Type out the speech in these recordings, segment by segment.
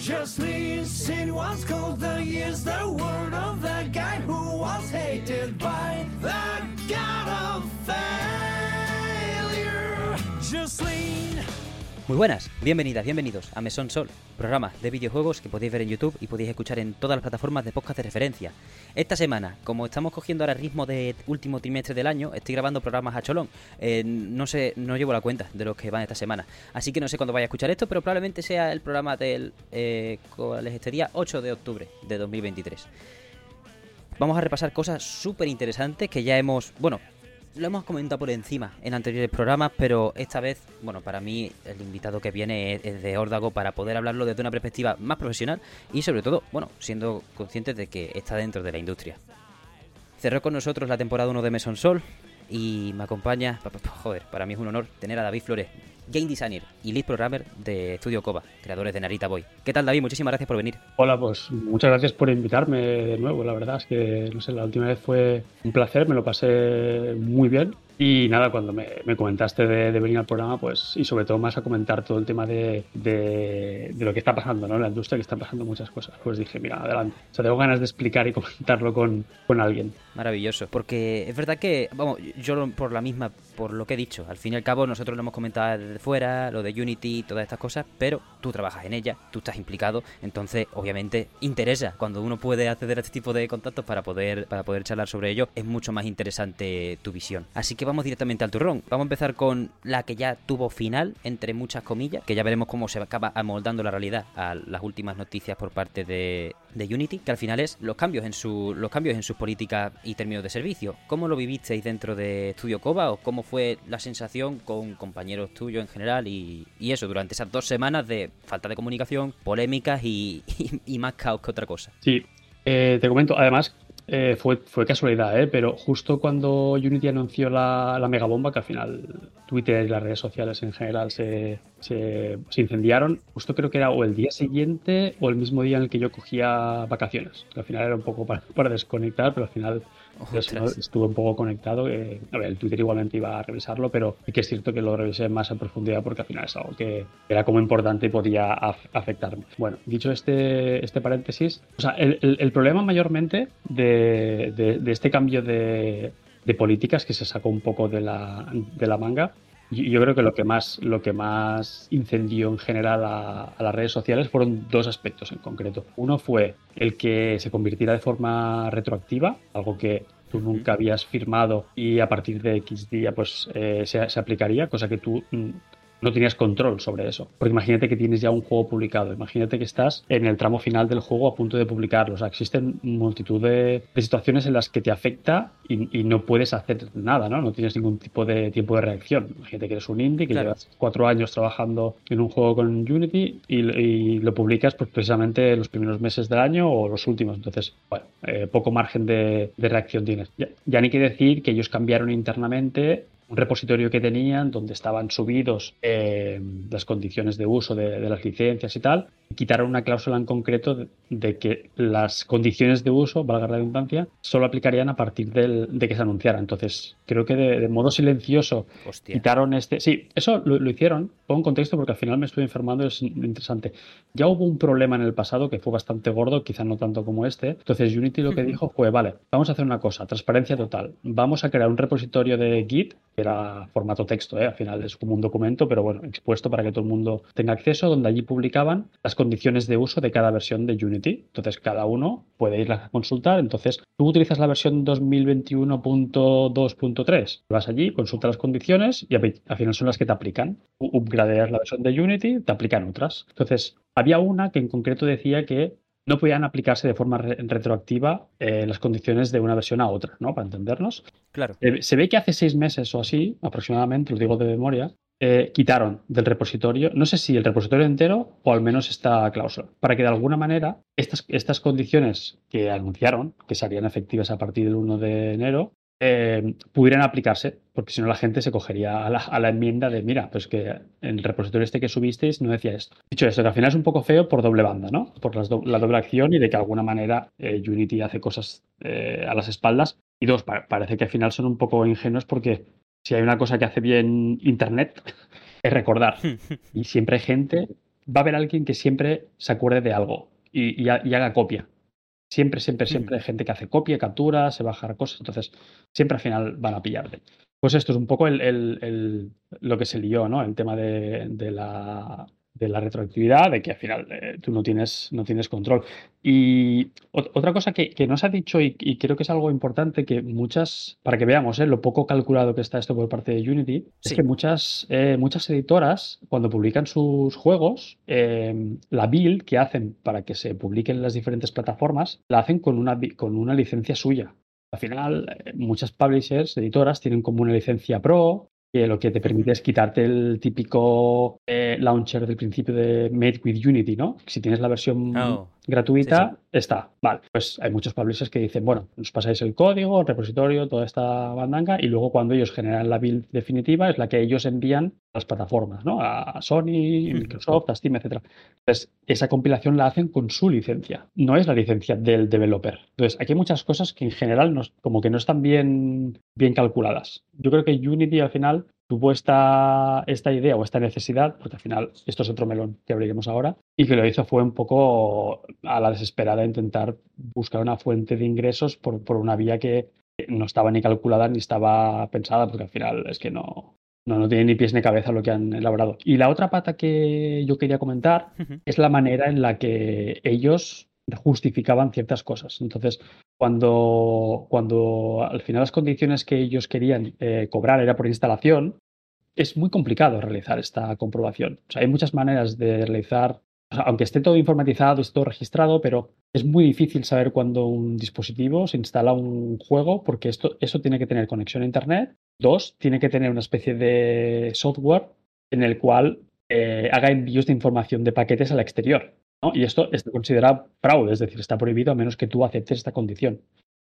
Jocelyn Sin was called the years the word of the guy who was hated by the god of failure. Jocelyn. Muy buenas, bienvenidas, bienvenidos a Mesón Sol, programa de videojuegos que podéis ver en YouTube y podéis escuchar en todas las plataformas de podcast de referencia. Esta semana, como estamos cogiendo ahora ritmo de último trimestre del año, estoy grabando programas a cholón. Eh, no sé, no llevo la cuenta de los que van esta semana, así que no sé cuándo vaya a escuchar esto, pero probablemente sea el programa del eh, ¿cuál es este día? 8 de octubre de 2023. Vamos a repasar cosas súper interesantes que ya hemos, bueno, lo hemos comentado por encima en anteriores programas, pero esta vez, bueno, para mí el invitado que viene es, de Órdago para poder hablarlo desde una perspectiva más profesional y sobre todo, bueno, siendo conscientes de que está dentro de la industria. Cerró con nosotros la temporada 1 de Meson Sol y me acompaña, pa- pa- pa- joder, para mí es un honor tener a David Flores, game designer y lead programmer de Studio Koba, creadores de Narita Boy. ¿Qué tal David? Muchísimas gracias por venir. Hola, pues muchas gracias por invitarme de nuevo. La verdad es que, no sé, la última vez fue un placer, me lo pasé muy bien. Y nada, cuando me, me comentaste de, venir al programa, pues, y sobre todo más a comentar todo el tema de, de, lo que está pasando, ¿no? La industria, que están pasando muchas cosas. Pues dije, mira, adelante. O sea, tengo ganas de explicar y comentarlo con, con alguien. Maravilloso, porque es verdad que, vamos, yo por la misma, por lo que he dicho, al fin y al cabo nosotros lo hemos comentado desde fuera, lo de Unity, todas estas cosas, pero tú trabajas en ella, tú estás implicado, entonces obviamente interesa cuando uno puede acceder a este tipo de contactos para poder, para poder charlar sobre ello, es mucho más interesante tu visión. Así que vamos directamente al turrón, vamos a empezar con la que ya tuvo final, entre muchas comillas, que ya veremos cómo se acaba amoldando la realidad a las últimas noticias por parte de, Unity, que al final es los cambios en su, los cambios en sus políticas y términos de servicio. ¿Cómo lo vivisteis dentro de Studio Koba o cómo fue la sensación con compañeros tuyos en general y, y eso durante esas dos semanas de falta de comunicación, polémicas y más caos que otra cosa? Sí, eh, te comento, además, eh, fue, fue casualidad, ¿eh? pero justo cuando Unity anunció la, la megabomba, que al final Twitter y las redes sociales en general se, se, se incendiaron, justo creo que era o el día siguiente o el mismo día en el que yo cogía vacaciones. Que al final era un poco para, para desconectar, pero al final Ostras. estuve un poco conectado. eh, a ver, el Twitter igualmente iba a revisarlo, pero sí que es cierto que lo revisé más en profundidad porque al final es algo que era como importante y podía af- afectarme. Bueno, dicho este, este paréntesis, o sea, el, el- el problema mayormente de, de- de este cambio de, de políticas que se sacó un poco de la, de la manga yo creo que lo que más, lo que más incendió en general a, a las redes sociales fueron dos aspectos en concreto. Uno fue el que se convirtiera de forma retroactiva, algo que tú nunca habías firmado y a partir de X día pues eh, se, se aplicaría, cosa que tú mm, no tenías control sobre eso. Porque imagínate que tienes ya un juego publicado, imagínate que estás en el tramo final del juego a punto de publicarlo. O sea, existen multitud de, de situaciones en las que te afecta y, y no puedes hacer nada, ¿no? No tienes ningún tipo de tiempo de reacción. Imagínate que eres un indie, que Claro. llevas cuatro años trabajando en un juego con Unity y, y lo publicas pues, precisamente los primeros meses del año o los últimos. Entonces, bueno, eh, poco margen de, de reacción tienes. Ya, ya ni que decir que ellos cambiaron internamente un repositorio que tenían donde estaban subidos eh, las condiciones de uso de, de las licencias y tal, y quitaron una cláusula en concreto de, de que las condiciones de uso, valga la redundancia, solo aplicarían a partir del- de que se anunciara. Entonces, creo que de, de modo silencioso Hostia. quitaron este. Sí, eso lo, lo hicieron. Pongo en contexto porque al final me estoy informando, es interesante. Ya hubo un problema en el pasado que fue bastante gordo, quizá no tanto como este. Entonces, Unity lo que dijo fue: vale, vamos a hacer una cosa, transparencia total. Vamos a crear un repositorio de Git, era formato texto, ¿eh? al final es como un documento, pero bueno, expuesto para que todo el mundo tenga acceso, donde allí publicaban las condiciones de uso de cada versión de Unity. Entonces, cada uno puede ir a consultar. Entonces, tú utilizas la versión 2021.2.3, vas allí, consultas las condiciones y al al final son las que te aplican. Upgradeas la versión de Unity, te aplican otras. Entonces, había una que en concreto decía que no podían aplicarse de forma re- retroactiva eh, las condiciones de una versión a otra, ¿no? Para entendernos. Claro. Eh, Se ve que hace seis meses o así, aproximadamente, lo digo de memoria, eh, quitaron del repositorio, no sé si el repositorio entero o al menos esta cláusula, para que de alguna manera estas, estas condiciones que anunciaron, que serían efectivas a partir del 1 de enero, eh, pudieran aplicarse, porque si no la gente se cogería a la, a la enmienda de, mira, pues que en el repositorio este que subisteis no decía esto. Dicho esto, que al final es un poco feo por doble banda, ¿no? Por las do- la doble acción y de que de alguna manera eh, Unity hace cosas eh, a las espaldas. Y dos, pa- parece que al final son un poco ingenuos porque si hay una cosa que hace bien Internet es recordar. Y siempre hay gente va a haber alguien que siempre se acuerde de algo y, y haga copia. Siempre, siempre, siempre hay gente que hace copia, captura, se baja cosas, entonces siempre al final van a pillarte. Pues esto es un poco el, lo que se lió, ¿no? El tema de, la, de la retroactividad, de que al final eh, tú no tienes, no tienes control. Y otra cosa que, que nos ha dicho y, creo que es algo importante, que muchas, para que veamos ¿eh? lo poco calculado que está esto por parte de Unity, es que muchas, eh, muchas editoras, cuando publican sus juegos, la build que hacen para que se publiquen en las diferentes plataformas, la hacen con una, con una licencia suya. Al final, muchas publishers, editoras, tienen como una licencia pro, que lo que te permite es quitarte el típico eh, launcher del principio de Made with Unity, ¿no? Si tienes la versión oh, gratuita, está. Vale, pues hay muchos publishers que dicen, bueno, nos pasáis el código, el repositorio, toda esta bandanga, y luego cuando ellos generan la build definitiva es la que ellos envían a las plataformas, ¿no? A Sony, Microsoft, a Steam, etc. Entonces, esa compilación la hacen con su licencia, no es la licencia del developer. Entonces, aquí hay muchas cosas que en general como que no están bien, bien calculadas. Yo creo que Unity al final tuvo esta, esta idea o esta necesidad, porque al final esto es otro melón que abriremos ahora, y que lo hizo fue un poco a la desesperada intentar buscar una fuente de ingresos por, por una vía que no estaba ni calculada ni estaba pensada, porque al final es que no, no, no tiene ni pies ni cabeza lo que han elaborado. Y la otra pata que yo quería comentar es la manera en la que ellos justificaban ciertas cosas. Entonces, cuando, cuando al final las condiciones que ellos querían eh, cobrar era por instalación, es muy complicado realizar esta comprobación. O sea, hay muchas maneras de realizar, aunque esté todo informatizado, esté todo registrado, pero es muy difícil saber cuándo un dispositivo se instala un juego porque esto, eso tiene que tener conexión a Internet. Dos, tiene que tener una especie de software en el cual eh, haga envíos de información de paquetes al exterior. Y esto está considerado fraude, es decir, está prohibido a menos que tú aceptes esta condición.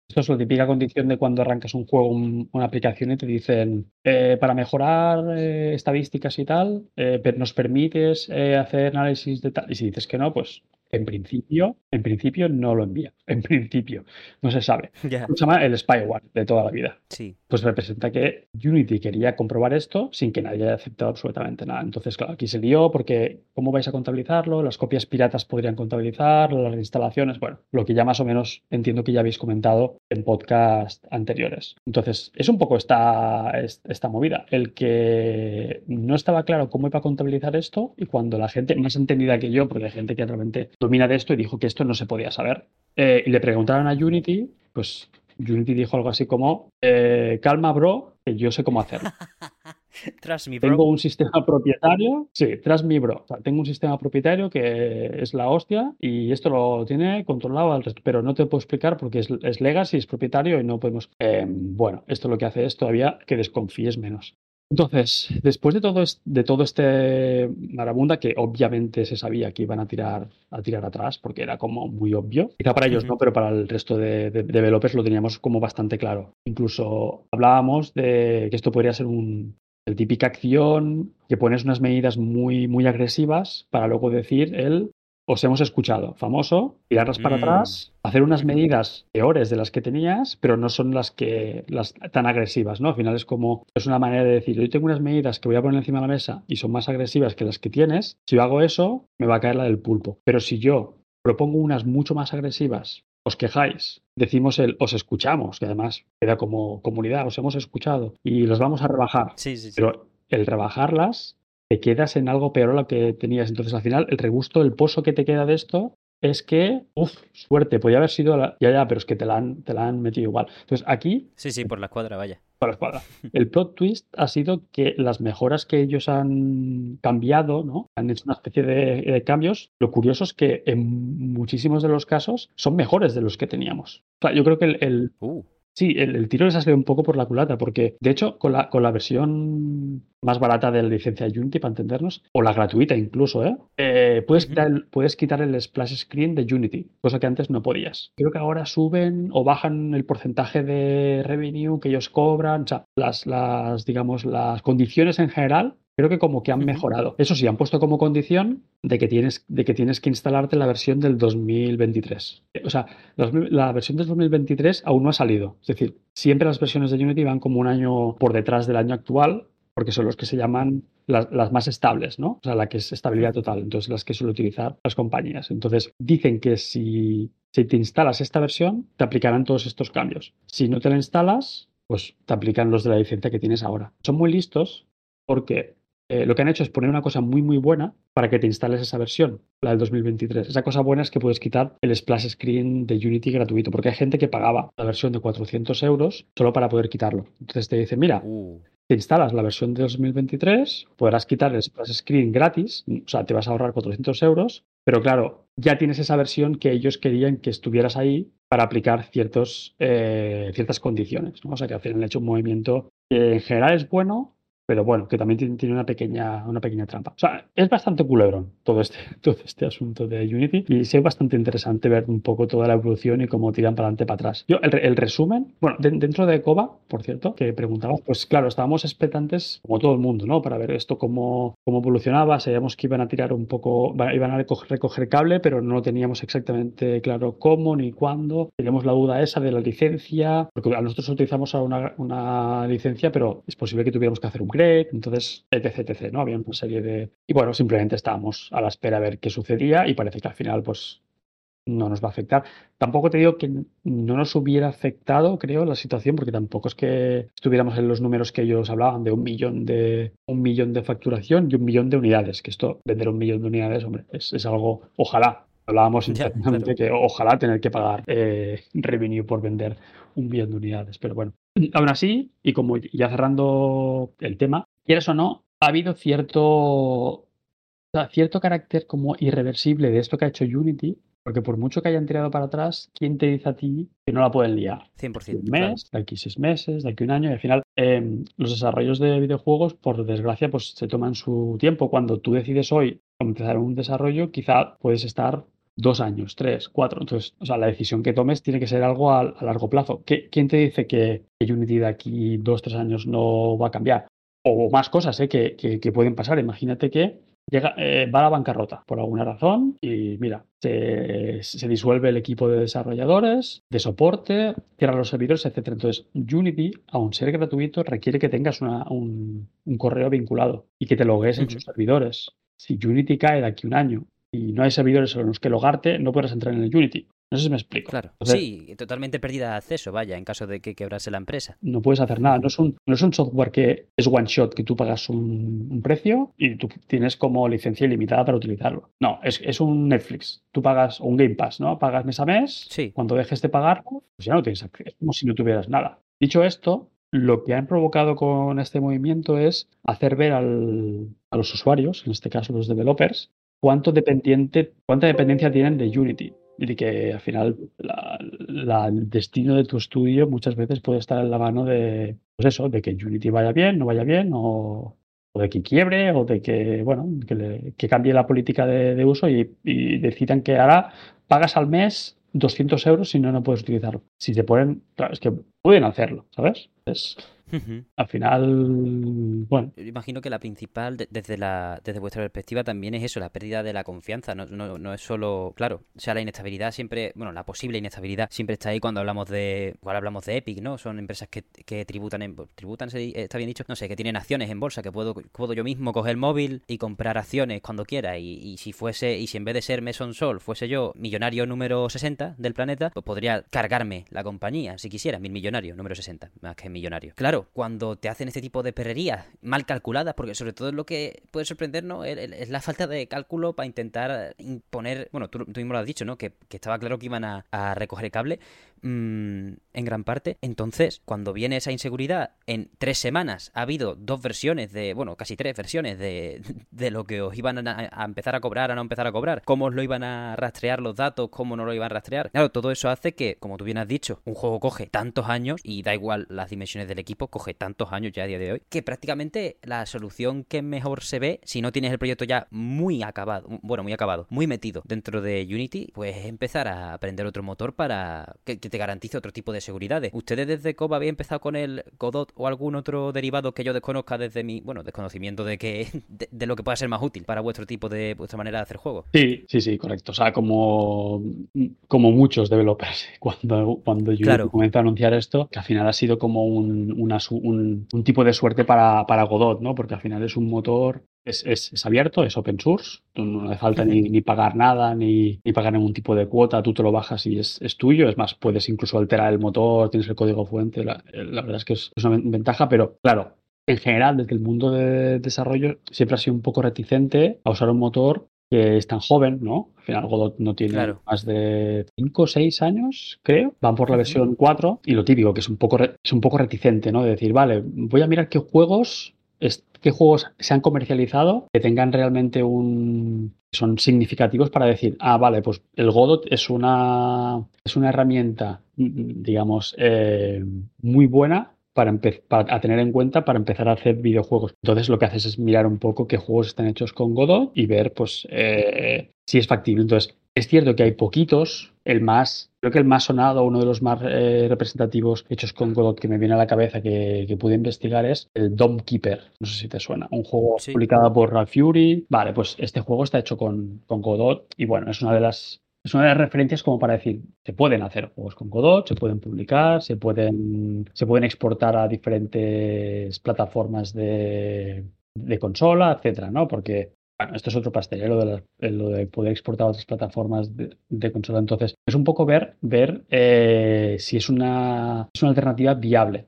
Esto es la típica condición de cuando arrancas un juego, una aplicación y te dicen, eh, para mejorar eh, estadísticas y tal, eh, nos permites hacer análisis de tal. Y si dices que no, pues en principio, en principio no lo envía. En principio, no se sabe. Se llama el spyware de toda la vida. Sí. Pues representa que Unity quería comprobar esto sin que nadie haya aceptado absolutamente nada. Entonces, claro, aquí se lió porque ¿cómo vais a contabilizarlo? Las copias piratas podrían contabilizar, las instalaciones, bueno, lo que ya más o menos entiendo que ya habéis comentado en podcast anteriores. Entonces, es un poco esta, esta movida. El que no estaba claro cómo iba a contabilizar esto y cuando la gente más entendida que yo, porque hay gente que realmente domina de esto y dijo que esto no se podía saber. Eh, y le preguntaron a Unity, pues Unity dijo algo así como, eh, calma bro, que yo sé cómo hacerlo. Trust me, bro. Tengo un sistema propietario. Sí, trust me, bro. tengo un sistema propietario que es la hostia y esto lo tiene controlado al resto. Pero no te puedo explicar porque es, es legacy, es propietario y no podemos. Eh, bueno, esto lo que hace es todavía que desconfíes menos. Entonces, después de todo, de todo este marabunda, que obviamente se sabía que iban a tirar, a tirar atrás, porque era como muy obvio, quizá para ellos no, pero para el resto de, developers lo teníamos como bastante claro. Incluso hablábamos de que esto podría ser un, el típica acción que pones unas medidas muy, muy agresivas para luego decir el os hemos escuchado. Famoso, tirarlas para mm. atrás, hacer unas medidas peores de las que tenías, pero no son las que las tan agresivas, ¿no? Al final es como es una manera de decir, yo tengo unas medidas que voy a poner encima de la mesa y son más agresivas que las que tienes. Si yo hago eso, me va a caer la del pulpo. Pero si yo propongo unas mucho más agresivas, os quejáis, decimos el os escuchamos, que además queda como comunidad, os hemos escuchado y los vamos a rebajar. Sí, sí, sí. Pero el rebajarlas te quedas en algo peor a lo que tenías. Entonces, al final, el regusto, el pozo que te queda de esto es que, uff, suerte, podía haber sido, la... ya, ya, pero es que te la, han, te la han metido igual. Entonces, aquí... Sí, sí, por la escuadra, vaya. Por la escuadra. El plot twist ha sido que las mejoras que ellos han cambiado, ¿no? Han hecho una especie de, cambios. Lo curioso es que en muchísimos de los casos son mejores de los que teníamos. O sea, yo creo que el... Uh. Sí, el, tiro les ha salido un poco por la culata, porque de hecho, con la, con la versión más barata de la licencia Unity, para entendernos, o la gratuita incluso, ¿eh? eh puedes, quitar el, puedes quitar el splash screen de Unity, cosa que antes no podías. Creo que ahora suben o bajan el porcentaje de revenue que ellos cobran, o sea, las, las digamos, las condiciones en general creo que como que han mejorado. Eso sí, han puesto como condición de que tienes, de que, tienes que instalarte la versión del 2023. O sea, la versión del 2023 aún no ha salido. Es decir, siempre las versiones de Unity van como un año por detrás del año actual porque son los que se llaman las, las, más estables, ¿no? O sea, la que es estabilidad total, entonces las que suelen utilizar las compañías. Entonces, dicen que si, si te instalas esta versión, te aplicarán todos estos cambios. Si no te la instalas, pues te aplican los de la licencia que tienes ahora. Son muy listos porque eh, lo que han hecho es poner una cosa muy, muy buena para que te instales esa versión, la del 2023. Esa cosa buena es que puedes quitar el splash screen de Unity gratuito, porque hay gente que pagaba la versión de 400 euros solo para poder quitarlo. Entonces te dice, mira, Uh, te instalas la versión de 2023, podrás quitar el splash screen gratis, o sea, te vas a ahorrar 400 euros, pero claro, ya tienes esa versión que ellos querían que estuvieras ahí para aplicar ciertos, eh, ciertas condiciones. ¿no? O sea, que al final han hecho un movimiento que en general es bueno, pero bueno, que también tiene- una pequeña, una pequeña trampa. O sea, es bastante culebrón todo este, todo este asunto de Unity y es bastante interesante ver un poco toda la evolución y cómo tiran para adelante para atrás. Yo, el, el resumen, bueno, de- dentro de Coba, por cierto, que preguntabas, pues claro, estábamos expectantes, como todo el mundo, ¿no? Para ver esto cómo, cómo evolucionaba, sabíamos que iban a tirar un poco, iban a recoger, recoger cable, pero no teníamos exactamente claro cómo ni cuándo. Teníamos la duda esa de la licencia, porque nosotros utilizamos una, una licencia, pero es posible que tuviéramos que hacer un entonces, etc, etc, ¿no? Había una serie de... Y bueno, simplemente estábamos a la espera a ver qué sucedía y parece que al final, pues, no nos va a afectar. Tampoco te digo que no nos hubiera afectado, creo, la situación, porque tampoco es que estuviéramos en los números que ellos hablaban de un millón de un millón de facturación y un millón de unidades. Que esto, vender un millón de unidades, hombre, es, es algo, ojalá. Hablábamos internamente que ojalá tener que pagar eh, revenue por vender un millón de unidades. Pero bueno, aún así, y como ya cerrando el tema, quieras o no, ha habido cierto, cierto carácter como irreversible de esto que ha hecho Unity, porque por mucho que hayan tirado para atrás, ¿quién te dice a ti que no la pueden liar? 100%. un claro. mes, de aquí seis meses, de aquí un año, y al final eh, los desarrollos de videojuegos, por desgracia, pues se toman su tiempo. Cuando tú decides hoy empezar un desarrollo, quizá puedes estar dos años, tres, cuatro. Entonces, o sea, la decisión que tomes tiene que ser algo a, a largo plazo. ¿Qué- ¿Quién te dice que, que Unity de aquí dos, tres años no va a cambiar? O más cosas ¿eh? que, que- que pueden pasar. Imagínate que llega, eh, va a la bancarrota por alguna razón y mira, se, se disuelve el equipo de desarrolladores, de soporte, cierra los servidores, etcétera. Entonces, Unity, aun ser gratuito, requiere que tengas una- un, un correo vinculado y que te logues en sus servidores. Si Unity cae de aquí un año y no hay servidores en los que logarte, no podrás entrar en el Unity. No sé si me explico. Claro. Entonces, Sí, totalmente pérdida de acceso, vaya, en caso de que quebrase la empresa. no puedes hacer nada. No es un, no es un software que es one shot, que tú pagas un, un precio y tú tienes como licencia ilimitada para utilizarlo. No, es, es un Netflix. Tú pagas un Game Pass, ¿no? Pagas mes a mes. Sí. Cuando dejes de pagar, pues ya no tienes acceso. Es como si no tuvieras nada. Dicho esto, lo que han provocado con este movimiento es hacer ver al- a los usuarios, en este caso los developers, cuánto dependiente, cuánta dependencia tienen de Unity. Y que al final la- el destino de tu estudio muchas veces puede estar en la mano de, pues eso, de que Unity vaya bien, no vaya bien, o, de que quiebre, o de que, bueno, que, cambie la política de, uso y, y decidan que ahora pagas al mes 200 euros si no, no puedes utilizarlo. Si se ponen, claro, es que pueden hacerlo, ¿sabes? Es, Al final, bueno, Yo Imagino que la principal, de- desde, la, desde vuestra perspectiva, también es eso, la pérdida de la confianza. No, no, no es solo, claro, o sea, la inestabilidad siempre, bueno, la posible inestabilidad siempre está ahí cuando hablamos de, igual hablamos de Epic, ¿no? Son empresas que, que tributan, en, tributan, se di- está bien dicho, no sé, que tienen acciones en bolsa, que puedo, puedo yo mismo coger el móvil y comprar acciones cuando quiera. Y, y si fuese, y si en vez de ser Meson Sol fuese yo millonario número 60 del planeta, pues podría cargarme la compañía, si quisiera, mil millonario, número 60, más que millonario. Claro, cuando te hacen este tipo de perrerías mal calculadas, porque sobre todo lo que puede sorprendernos es, la falta de cálculo para intentar imponer, bueno, tú, tú mismo lo has dicho, ¿no? Que, que estaba claro que iban a, a recoger cable mm, en gran parte. Entonces, cuando viene esa inseguridad, en tres semanas ha habido dos versiones de, bueno, casi tres versiones de, de lo que os iban a, empezar a cobrar, a no empezar a cobrar, cómo os lo iban a rastrear los datos, cómo no lo iban a rastrear. Claro, todo eso hace que, como tú bien has dicho, un juego coge tantos años y da igual las dimensiones del equipo, coge tantos años ya a día de hoy, que prácticamente la solución que mejor se ve, si no tienes el proyecto ya muy acabado, bueno, muy acabado, muy metido dentro de Unity, pues es empezar a aprender otro motor para que que te garantice otro tipo de seguridades. ¿Ustedes desde COBA habían empezado con el Godot o algún otro derivado que yo desconozca desde mi, bueno, desconocimiento de que de, lo que pueda ser más útil para vuestro tipo de vuestra manera de hacer juego? Sí, sí, sí, correcto. O sea, como, como muchos developers, cuando, cuando yo claro. comencé a anunciar esto, que al final ha sido como un, un, un, tipo de suerte para, para Godot, ¿no? Porque al final es un motor es, es, abierto, es open source, no hace falta ni, ni pagar nada, ni, ni, pagar ningún tipo de cuota, tú te lo bajas y es, es, tuyo, es más, puedes incluso alterar el motor, tienes el código fuente, la, la verdad es que es, una ventaja, pero claro, en general, desde el mundo de desarrollo, siempre ha sido un poco reticente a usar un motor que es tan joven, ¿no? Al final Godot no tiene más de 5 o 6 años, creo. Van por la versión 4 y lo típico, que es un poco, es un poco reticente, ¿no? De decir, vale, voy a mirar qué juegos qué juegos se han comercializado que tengan realmente un son significativos para decir, ah, vale, pues el Godot es una es una herramienta, digamos, eh, muy buena para, para, a tener en cuenta para empezar a hacer videojuegos. Entonces lo que haces es mirar un poco qué juegos están hechos con Godot y ver pues eh, si es factible. Entonces es cierto que hay poquitos, el más, creo que el más sonado, uno de los más eh, representativos hechos con Godot que me viene a la cabeza que, pude investigar es el Dome Keeper. No sé si te suena. Un juego publicado por Ralph Fury. Vale, pues este juego está hecho con, con Godot y bueno, es una de las es una de las referencias como para decir, se pueden hacer juegos con Godot, se pueden publicar, se pueden, se pueden exportar a diferentes plataformas de, de consola, etcétera, ¿no? Porque bueno, esto es otro pastel, ¿eh? lo, de eh, lo, de poder exportar a otras plataformas de, consola. Entonces, es un poco ver, ver eh, si es una, es una alternativa viable.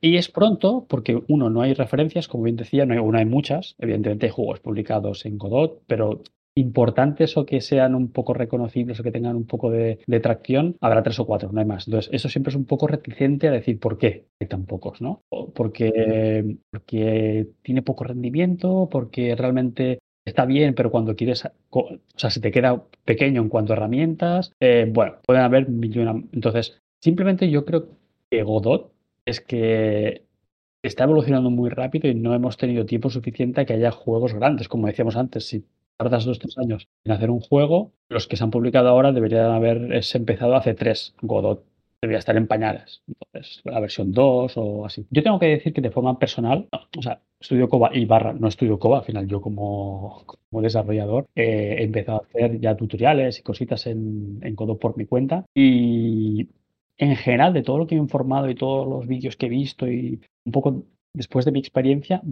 Y es pronto, porque uno, no hay referencias, como bien decía, no hay, uno hay muchas. Evidentemente hay juegos publicados en Godot, pero importantes o que sean un poco reconocibles o que tengan un poco de, tracción, habrá tres o cuatro, no hay más. Entonces, eso siempre es un poco reticente a decir por qué hay tan pocos, ¿no? Porque, porque tiene poco rendimiento, porque realmente está bien, pero cuando quieres, o sea, se te queda pequeño en cuanto a herramientas, eh, bueno, pueden haber millones. Entonces, simplemente yo creo que Godot es que está evolucionando muy rápido y no hemos tenido tiempo suficiente a que haya juegos grandes, como decíamos antes. Si tardas dos tres años en hacer un juego, los que se han publicado ahora deberían haber empezado hace tres. Godot debería estar en pañales. Entonces, la versión 2 o así. Yo tengo que decir que de forma personal, o sea, estudio COBA y barra, no estudio COBA, al final yo como, como desarrollador eh, he empezado a hacer ya tutoriales y cositas en, en Godot por mi cuenta y en general de todo lo que he informado y todos los vídeos que he visto y un poco después de mi experiencia,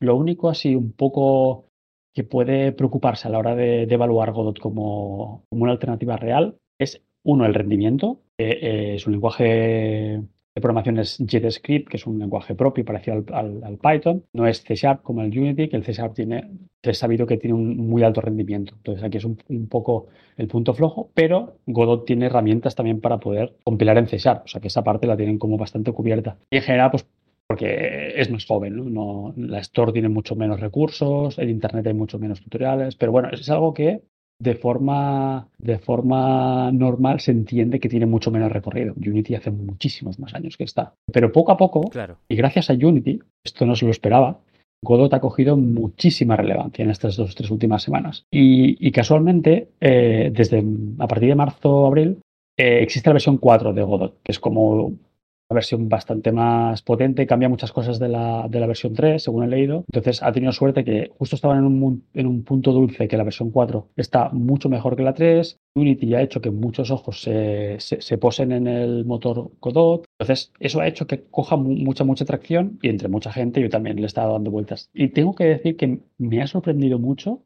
lo único así un poco que puede preocuparse a la hora de, evaluar Godot como, como, una alternativa real es, uno, el rendimiento. Eh, es un lenguaje de programación es JavaScript, que es un lenguaje propio parecido al, Python. No es C Sharp como el Unity, que el C Sharp tiene, es sabido que tiene un muy alto rendimiento. Entonces aquí es un, poco el punto flojo, pero Godot tiene herramientas también para poder compilar en C Sharp, o sea que esa parte la tienen como bastante cubierta. Y en general, pues porque es más joven, ¿no? ¿no? La Store tiene mucho menos recursos, en Internet hay mucho menos tutoriales, pero bueno, es algo que de forma, de forma normal se entiende que tiene mucho menos recorrido. Unity hace muchísimos más años que está. Pero poco a poco, claro. y gracias a Unity, esto no se lo esperaba, Godot ha cogido muchísima relevancia en estas dos o tres últimas semanas. Y, casualmente, eh, desde a partir de marzo-abril, eh, existe la versión 4 de Godot, que es como versión bastante más potente, cambia muchas cosas de la, de la versión 3, según he leído. Entonces ha tenido suerte que justo estaban en un, en un punto dulce que la versión 4 está mucho mejor que la 3. Unity ha hecho que muchos ojos se, se, posen en el motor Godot. Entonces eso ha hecho que coja mucha, mucha tracción y entre mucha gente yo también le he estado dando vueltas. Y tengo que decir que me ha sorprendido mucho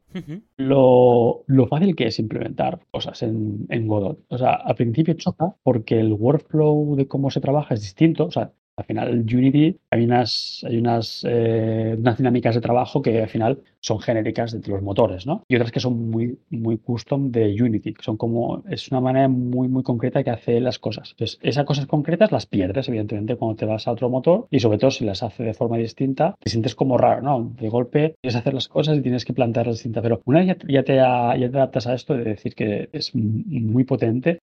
lo, lo, fácil que es implementar cosas en, en Godot. O sea, al principio choca porque el workflow de cómo se trabaja es distinto. O sea, al final, Unity hay unas, hay unas, eh, unas dinámicas de trabajo que al final son genéricas de los motores, ¿no? Y otras que son muy, muy custom de Unity, son como, es una manera muy, muy concreta que hace las cosas. Entonces, esas cosas concretas las pierdes, evidentemente, cuando te vas a otro motor y sobre todo si las hace de forma distinta, te sientes como raro, ¿no? De golpe tienes que hacer las cosas y tienes que plantearlas distintas. Pero una vez ya, te, ya te adaptas a esto de decir que es muy potente,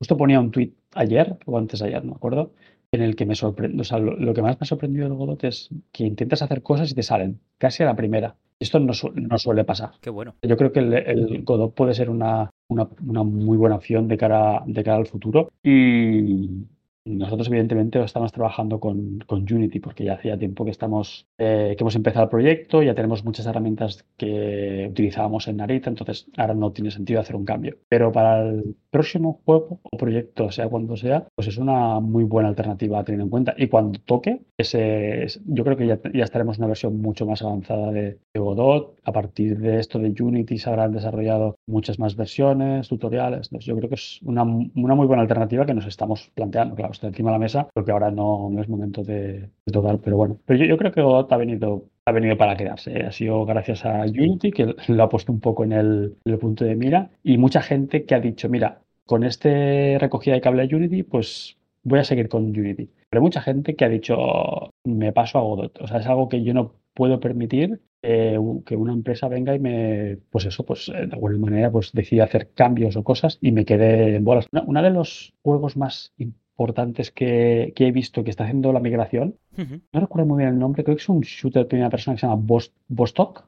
Justo ponía un tweet ayer o antes de ayer, no me acuerdo, en el que me sorprende, o sea, lo, que más me ha sorprendido de Godot es que intentas hacer cosas y te salen casi a la primera. Esto no, no suele pasar. Qué bueno. Yo creo que el, el Godot puede ser una, una, una, muy buena opción de cara, de cara al futuro. Y, nosotros, evidentemente, estamos trabajando con, con, Unity porque ya hacía tiempo que, estamos, eh, que hemos empezado el proyecto, ya tenemos muchas herramientas que utilizábamos en Narita, entonces ahora no tiene sentido hacer un cambio. Pero para el próximo juego o proyecto, sea cuando sea, pues es una muy buena alternativa a tener en cuenta. Y cuando toque, ese, yo creo que ya, ya estaremos en una versión mucho más avanzada de, de Godot. A partir de esto de Unity se habrán desarrollado muchas más versiones, tutoriales. Entonces, yo creo que es una, una muy buena alternativa que nos estamos planteando. Claro, está encima de la mesa, porque ahora no, no es momento de, de, tocar, pero bueno. Pero yo, yo creo que Godot ha venido, ha venido para quedarse. ¿eh? Ha sido gracias a Unity, que lo ha puesto un poco en el, en el punto de mira, y mucha gente que ha dicho, mira, con este recogida de cable de Unity, pues voy a seguir con Unity. Pero mucha gente que ha dicho, me paso a Godot. O sea, es algo que yo no puedo permitir eh, que una empresa venga y me, pues eso, pues de alguna manera, pues decida hacer cambios o cosas y me quede en bolas. Una, una de los juegos más importantes que, que, he visto que está haciendo la migración, uh -huh. no recuerdo muy bien el nombre, creo que es un shooter de primera persona que se llama Vostok.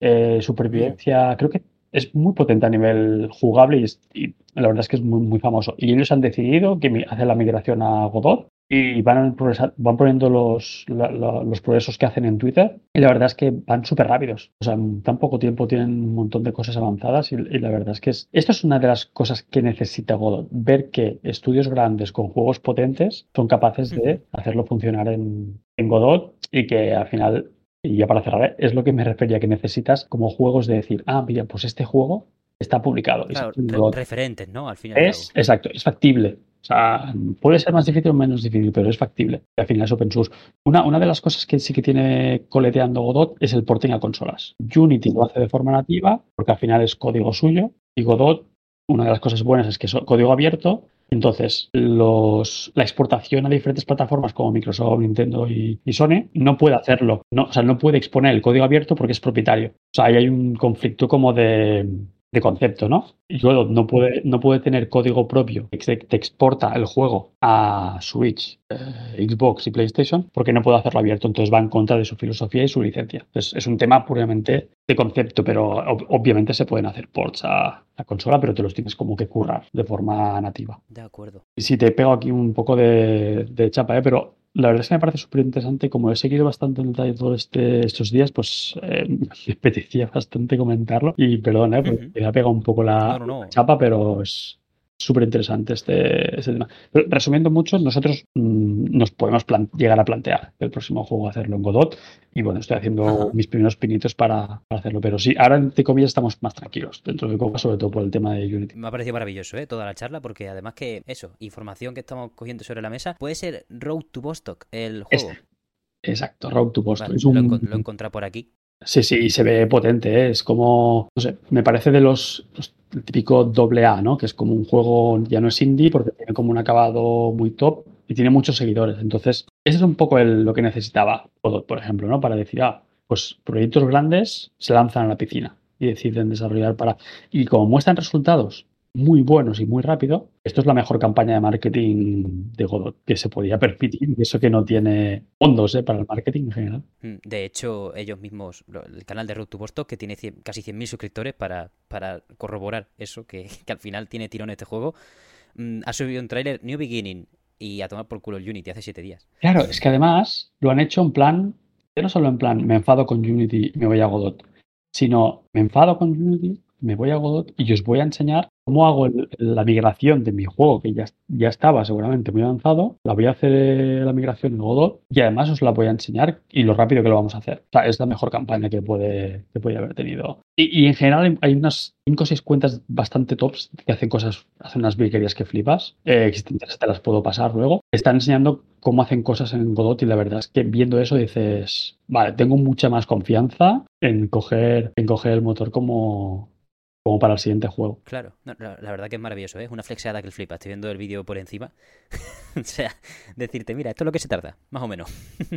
Eh, supervivencia, creo que es muy potente a nivel jugable y, es, y, la verdad es que es muy, muy famoso. Y ellos han decidido que hacer la migración a Godot y van, van poniendo los, la, la, los progresos que hacen en Twitter y la verdad es que van súper rápidos. O sea, en tan poco tiempo tienen un montón de cosas avanzadas y, y, la verdad es que es, esto es una de las cosas que necesita Godot, ver que estudios grandes con juegos potentes son capaces de hacerlo funcionar en, en Godot y que al final y ya para cerrar, es lo que me refería que necesitas como juegos de decir, ah, mira, pues este juego está publicado. Claro, es re referentes, ¿no? Al final. Es, exacto, es factible. O sea, puede ser más difícil o menos difícil, pero es factible. Al final es open source. Una, una de las cosas que sí que tiene coleteando Godot es el porting a consolas. Unity lo hace de forma nativa, porque al final es código suyo, y Godot, una de las cosas buenas es que es código abierto, entonces, los, la exportación a diferentes plataformas como Microsoft, Nintendo y, y, Sony no puede hacerlo. No, o sea, no puede exponer el código abierto porque es propietario. O sea, ahí hay un conflicto como de, de concepto, ¿no? Y luego no puede, no puede tener código propio que te exporta el juego a Switch, eh, Xbox y PlayStation porque no puede hacerlo abierto. Entonces va en contra de su filosofía y su licencia. Entonces es un tema puramente de concepto, pero ob obviamente se pueden hacer ports a la consola, pero te los tienes como que currar de forma nativa. De acuerdo. Y si te pego aquí un poco de, de chapa, ¿eh? pero la verdad es que me parece súper interesante. Como he seguido bastante en detalle todos este, estos días, pues eh, me apetecía bastante comentarlo. Y perdón, ¿eh? Porque me ha pegado un poco la, no, no, no. chapa, pero es súper interesante este, este, tema. Pero resumiendo mucho, nosotros mmm, nos podemos llegar a plantear el próximo juego hacerlo en Godot. Y bueno, estoy haciendo Ajá. mis primeros pinitos para, para, hacerlo. Pero sí, ahora entre comillas estamos más tranquilos dentro de poco, sobre todo por el tema de Unity. Me ha parecido maravilloso ¿eh? toda la charla, porque además que eso, información que estamos cogiendo sobre la mesa, puede ser Road to Bostock, el juego. Este. Exacto, Road to Bostock. Vale, es un... lo, lo he encontrado por aquí. Sí, sí, y se ve potente, ¿eh? es como, no sé, me parece de los, los el doble A, ¿no? Que es como un juego, ya no es indie porque tiene como un acabado muy top y tiene muchos seguidores. Entonces, ese es un poco el, lo que necesitaba por ejemplo, ¿no? Para decir, ah, pues proyectos grandes se lanzan a la piscina y deciden desarrollar para... Y como muestran resultados muy buenos y muy rápido, esto es la mejor campaña de marketing de Godot que se podía permitir. Y eso que no tiene fondos ¿eh? para el marketing en general. Mm, de hecho, ellos mismos, el canal de Road to Bostock, que tiene 100, casi 100.000 suscriptores para, para corroborar eso, que, que, al final tiene tirón este juego, mm, ha subido un tráiler New Beginning y a tomar por culo el Unity hace 7 días. Claro, es que además lo han hecho en plan, no solo en plan, me enfado con Unity y me voy a Godot, sino me enfado con Unity, me voy a Godot y os voy a enseñar cómo hago el, la migración de mi juego, que ya, ya estaba seguramente muy avanzado. La voy a hacer eh, la migración en Godot y además os la voy a enseñar y lo rápido que lo vamos a hacer. O sea, es la mejor campaña que puede, que puede haber tenido. Y, y en general hay unas 5 o 6 cuentas bastante tops que hacen cosas, hacen unas virguerías que flipas. Eh, que te las puedo pasar luego. Están enseñando cómo hacen cosas en Godot y la verdad es que viendo eso dices, vale, tengo mucha más confianza en coger, en coger el motor como, como para el siguiente juego. Claro, la, verdad que es maravilloso, ¿eh? es una flexeada que el flipa. Estoy viendo el vídeo por encima. o sea, decirte, mira, esto es lo que se tarda, más o menos.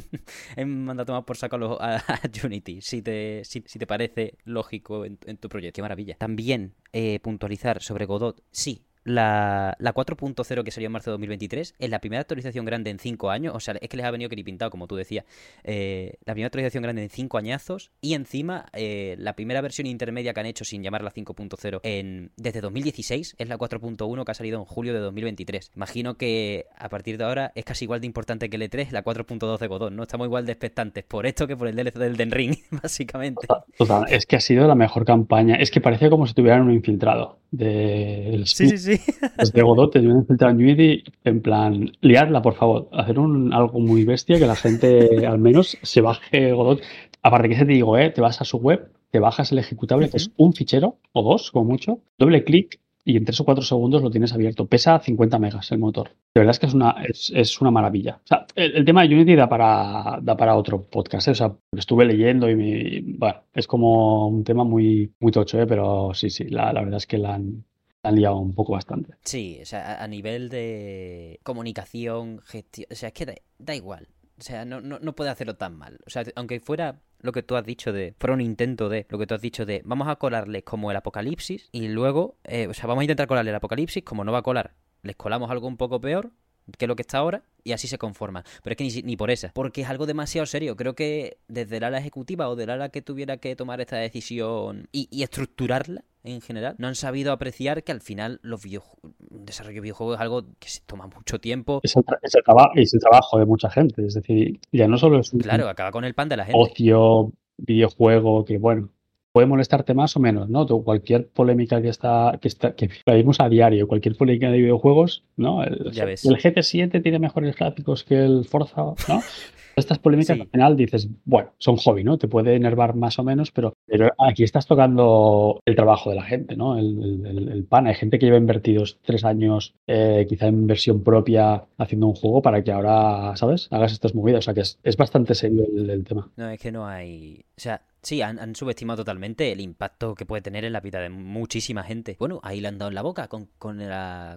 He mandado tomar por saco a, a, Unity, si te, si, te parece lógico en, en, tu proyecto. Qué maravilla. También eh, puntualizar sobre Godot, sí, la, la 4.0 que salió en marzo de 2023 es la primera actualización grande en 5 años. O sea, es que les ha venido que pintado, como tú decías. Eh, la primera actualización grande en 5 añazos. Y encima, eh, la primera versión intermedia que han hecho sin llamarla 5.0 en, desde 2016 es la 4.1 que ha salido en julio de 2023. Imagino que a partir de ahora es casi igual de importante que el E3, la 4.2 de Godot, ¿no? Estamos igual de expectantes por esto que por el DLC del Den Ring, básicamente. Total, es que ha sido la mejor campaña. Es que parecía como si tuvieran un infiltrado. De, sí, sí, sí. Desde Godot te un infiltrado en Unity, en plan, liarla, por favor. Hacer un, algo muy bestia que la gente al menos se baje Godot. Aparte que se te digo, ¿eh? te vas a su web, te bajas el ejecutable, que es un fichero o dos, como mucho, doble clic y en 3 o 4 segundos lo tienes abierto. Pesa 50 megas el motor. De verdad es que es una, es, una maravilla. O sea, el, tema de Unity da para, da para otro podcast. ¿eh? O sea, estuve leyendo y me, bueno, es como un tema muy, muy tocho, ¿eh? pero sí, sí, la, verdad es que la han, han liado un poco bastante. Sí, o sea, a nivel de comunicación, gestión, o sea, es que da, igual. O sea, no, no, no puede hacerlo tan mal. O sea, aunque fuera lo que tú has dicho de, fuera un intento de, lo que tú has dicho de, vamos a colarles como el apocalipsis y luego, eh, o sea, vamos a intentar colarle el apocalipsis, como no va a colar, les colamos algo un poco peor que lo que está ahora y así se conforman. Pero es que ni, ni, por esa, porque es algo demasiado serio. Creo que desde el ala ejecutiva o del ala que tuviera que tomar esta decisión y, y estructurarla en general, no han sabido apreciar que al final los videojuegos, desarrollo de videojuegos es algo que se toma mucho tiempo. Es el, es el trabajo de mucha gente, es decir, ya no solo es un claro, acaba con el pan de la gente. ocio, videojuego, que bueno, puede molestarte más o menos, ¿no? cualquier polémica que está, que está, que la vimos a diario, cualquier polémica de videojuegos, ¿no? El, ya ves. el GT7 tiene mejores gráficos que el Forza, ¿no? Estas polémicas al final dices, bueno, son hobby, ¿no? Te puede enervar más o menos, pero, pero aquí estás tocando el trabajo de la gente, ¿no? El, pan. Hay gente que lleva invertidos tres años, eh, quizá en versión propia, haciendo un juego para que ahora, ¿sabes? Hagas estas movidas. O sea que es, es bastante serio el, tema. No, es que no hay. O sea, Sí, han, subestimado totalmente el impacto que puede tener en la vida de muchísima gente. Bueno, ahí le han dado en la boca con, con,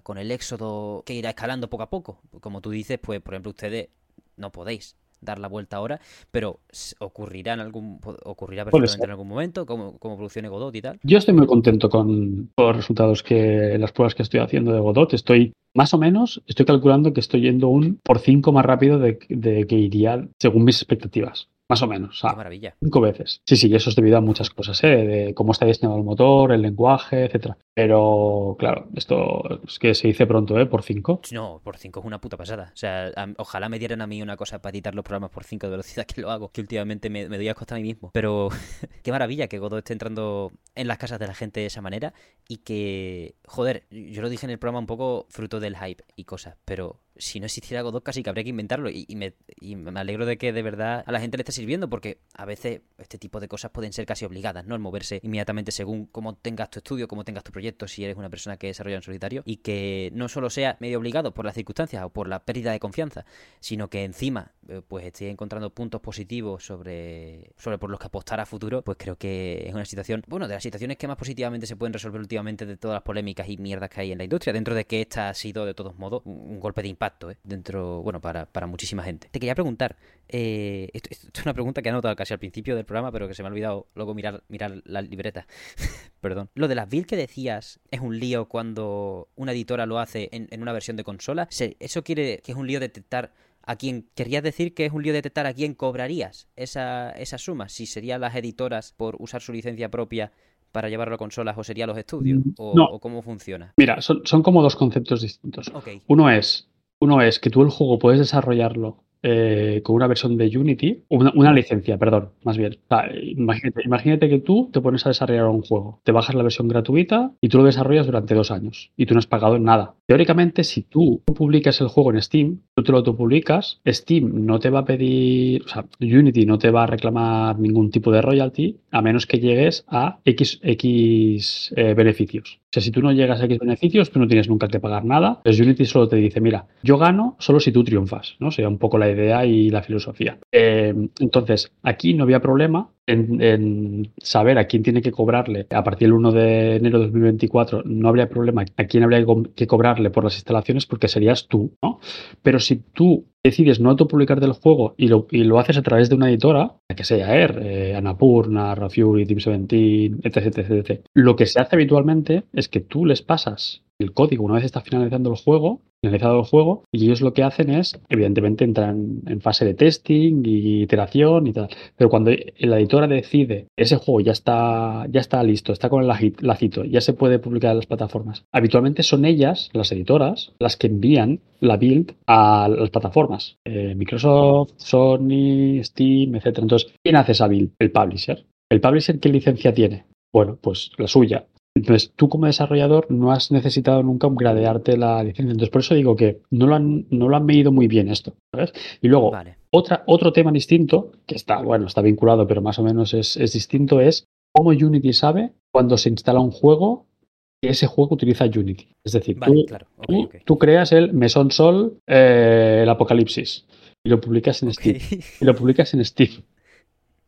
con el éxodo que irá escalando poco a poco. Como tú dices, pues por ejemplo ustedes no podéis dar la vuelta ahora, pero ocurrirá en algún ocurrirá perfectamente en algún momento, como, como produccione Godot y tal. Yo estoy muy contento con los resultados que las pruebas que estoy haciendo de Godot. Estoy más o menos, estoy calculando que estoy yendo un por cinco más rápido de, de que iría según mis expectativas. Más o menos. Qué maravilla. Cinco veces. Sí, sí, eso es debido a muchas cosas, ¿eh? de cómo está diseñado el motor, el lenguaje, etcétera. Pero, claro, esto es que se dice pronto, ¿eh? Por cinco. No, por cinco es una puta pasada. O sea, ojalá me dieran a mí una cosa para editar los programas por cinco de velocidad que lo hago, que últimamente me, me doy a costa a mí mismo. Pero qué maravilla que Godot esté entrando en las casas de la gente de esa manera y que, joder, yo lo dije en el programa un poco fruto del hype y cosas, pero si no existiera Godot casi que habría que inventarlo y, me, me, alegro de que de verdad a la gente le esté sirviendo porque a veces este tipo de cosas pueden ser casi obligadas, ¿no? El moverse inmediatamente según cómo tengas tu estudio, cómo tengas tu proyecto, si eres una persona que desarrolla en solitario y que no solo sea medio obligado por las circunstancias o por la pérdida de confianza, sino que encima eh, pues esté encontrando puntos positivos sobre, sobre por los que apostar a futuro, pues creo que es una situación, bueno, de las situaciones que más positivamente se pueden resolver últimamente de todas las polémicas y mierdas que hay en la industria, dentro de que esta ha sido de todos modos un golpe de impacto ¿eh? dentro, bueno, para, para, muchísima gente. Te quería preguntar, eh, esto, es una pregunta que he anotado casi al principio del programa, pero que se me ha olvidado luego mirar, mirar la libreta. Perdón. Lo de las builds que decías es un lío cuando una editora lo hace en, en una versión de consola. ¿Eso quiere que es un lío detectar a quién querías decir que es un lío detectar a quién cobrarías esa, esa suma, si serían las editoras por usar su licencia propia para llevarlo a consolas o serían los estudios mm, o, cómo funciona. Mira, son, son, como dos conceptos distintos. Uno es uno es que tú el juego puedes desarrollarlo eh, con una versión de Unity, una, licencia, perdón, más bien. imagínate, imagínate, que tú te pones a desarrollar un juego, te bajas la versión gratuita y tú lo desarrollas durante dos años y tú no has pagado nada. Teóricamente, si tú publicas el juego en Steam, tú te lo autopublicas, Steam no te va a pedir, o sea, Unity no te va a reclamar ningún tipo de royalty a menos que llegues a X, X eh, beneficios. O sea, si tú no llegas a X beneficios, tú no tienes nunca que pagar nada. Pues Unity solo te dice, mira, yo gano solo si tú triunfas, ¿no? Sería un poco la idea y la filosofía. Eh, entonces, aquí no había problema en, saber a quién tiene que cobrarle a partir del 1 de enero de 2024, no habría problema a quién habría que cobrarle por las instalaciones porque serías tú, ¿no? Pero si tú decides no autopublicar del juego y lo, y lo haces a través de una editora, que sea Air, eh, Annapurna, Raw Fury, Team 17, etc, etc, etc, lo que se hace habitualmente es que tú les pasas el código una vez está finalizando el juego, finalizado el juego, y ellos lo que hacen es, evidentemente, entran en fase de testing y iteración y tal. Pero cuando la editora decide ese juego ya está, ya está listo, está con el lacito, ya se puede publicar en las plataformas. Habitualmente son ellas, las editoras, las que envían la build a las plataformas. Eh, Microsoft, Sony, Steam, etc. Entonces, ¿quién hace esa build? El publisher. ¿El publisher qué licencia tiene? Bueno, pues la suya. Entonces, tú como desarrollador no has necesitado nunca upgradearte la licencia. Entonces, por eso digo que no lo han, no lo han medido muy bien esto, ¿sabes? Y luego, otra, otro tema distinto, que está, bueno, está vinculado, pero más o menos es, distinto, es cómo Unity sabe cuando se instala un juego que ese juego utiliza Unity. Es decir, tú, creas el Mesón Sol, eh, el Apocalipsis, y lo publicas en Steam. Y lo publicas en Steam.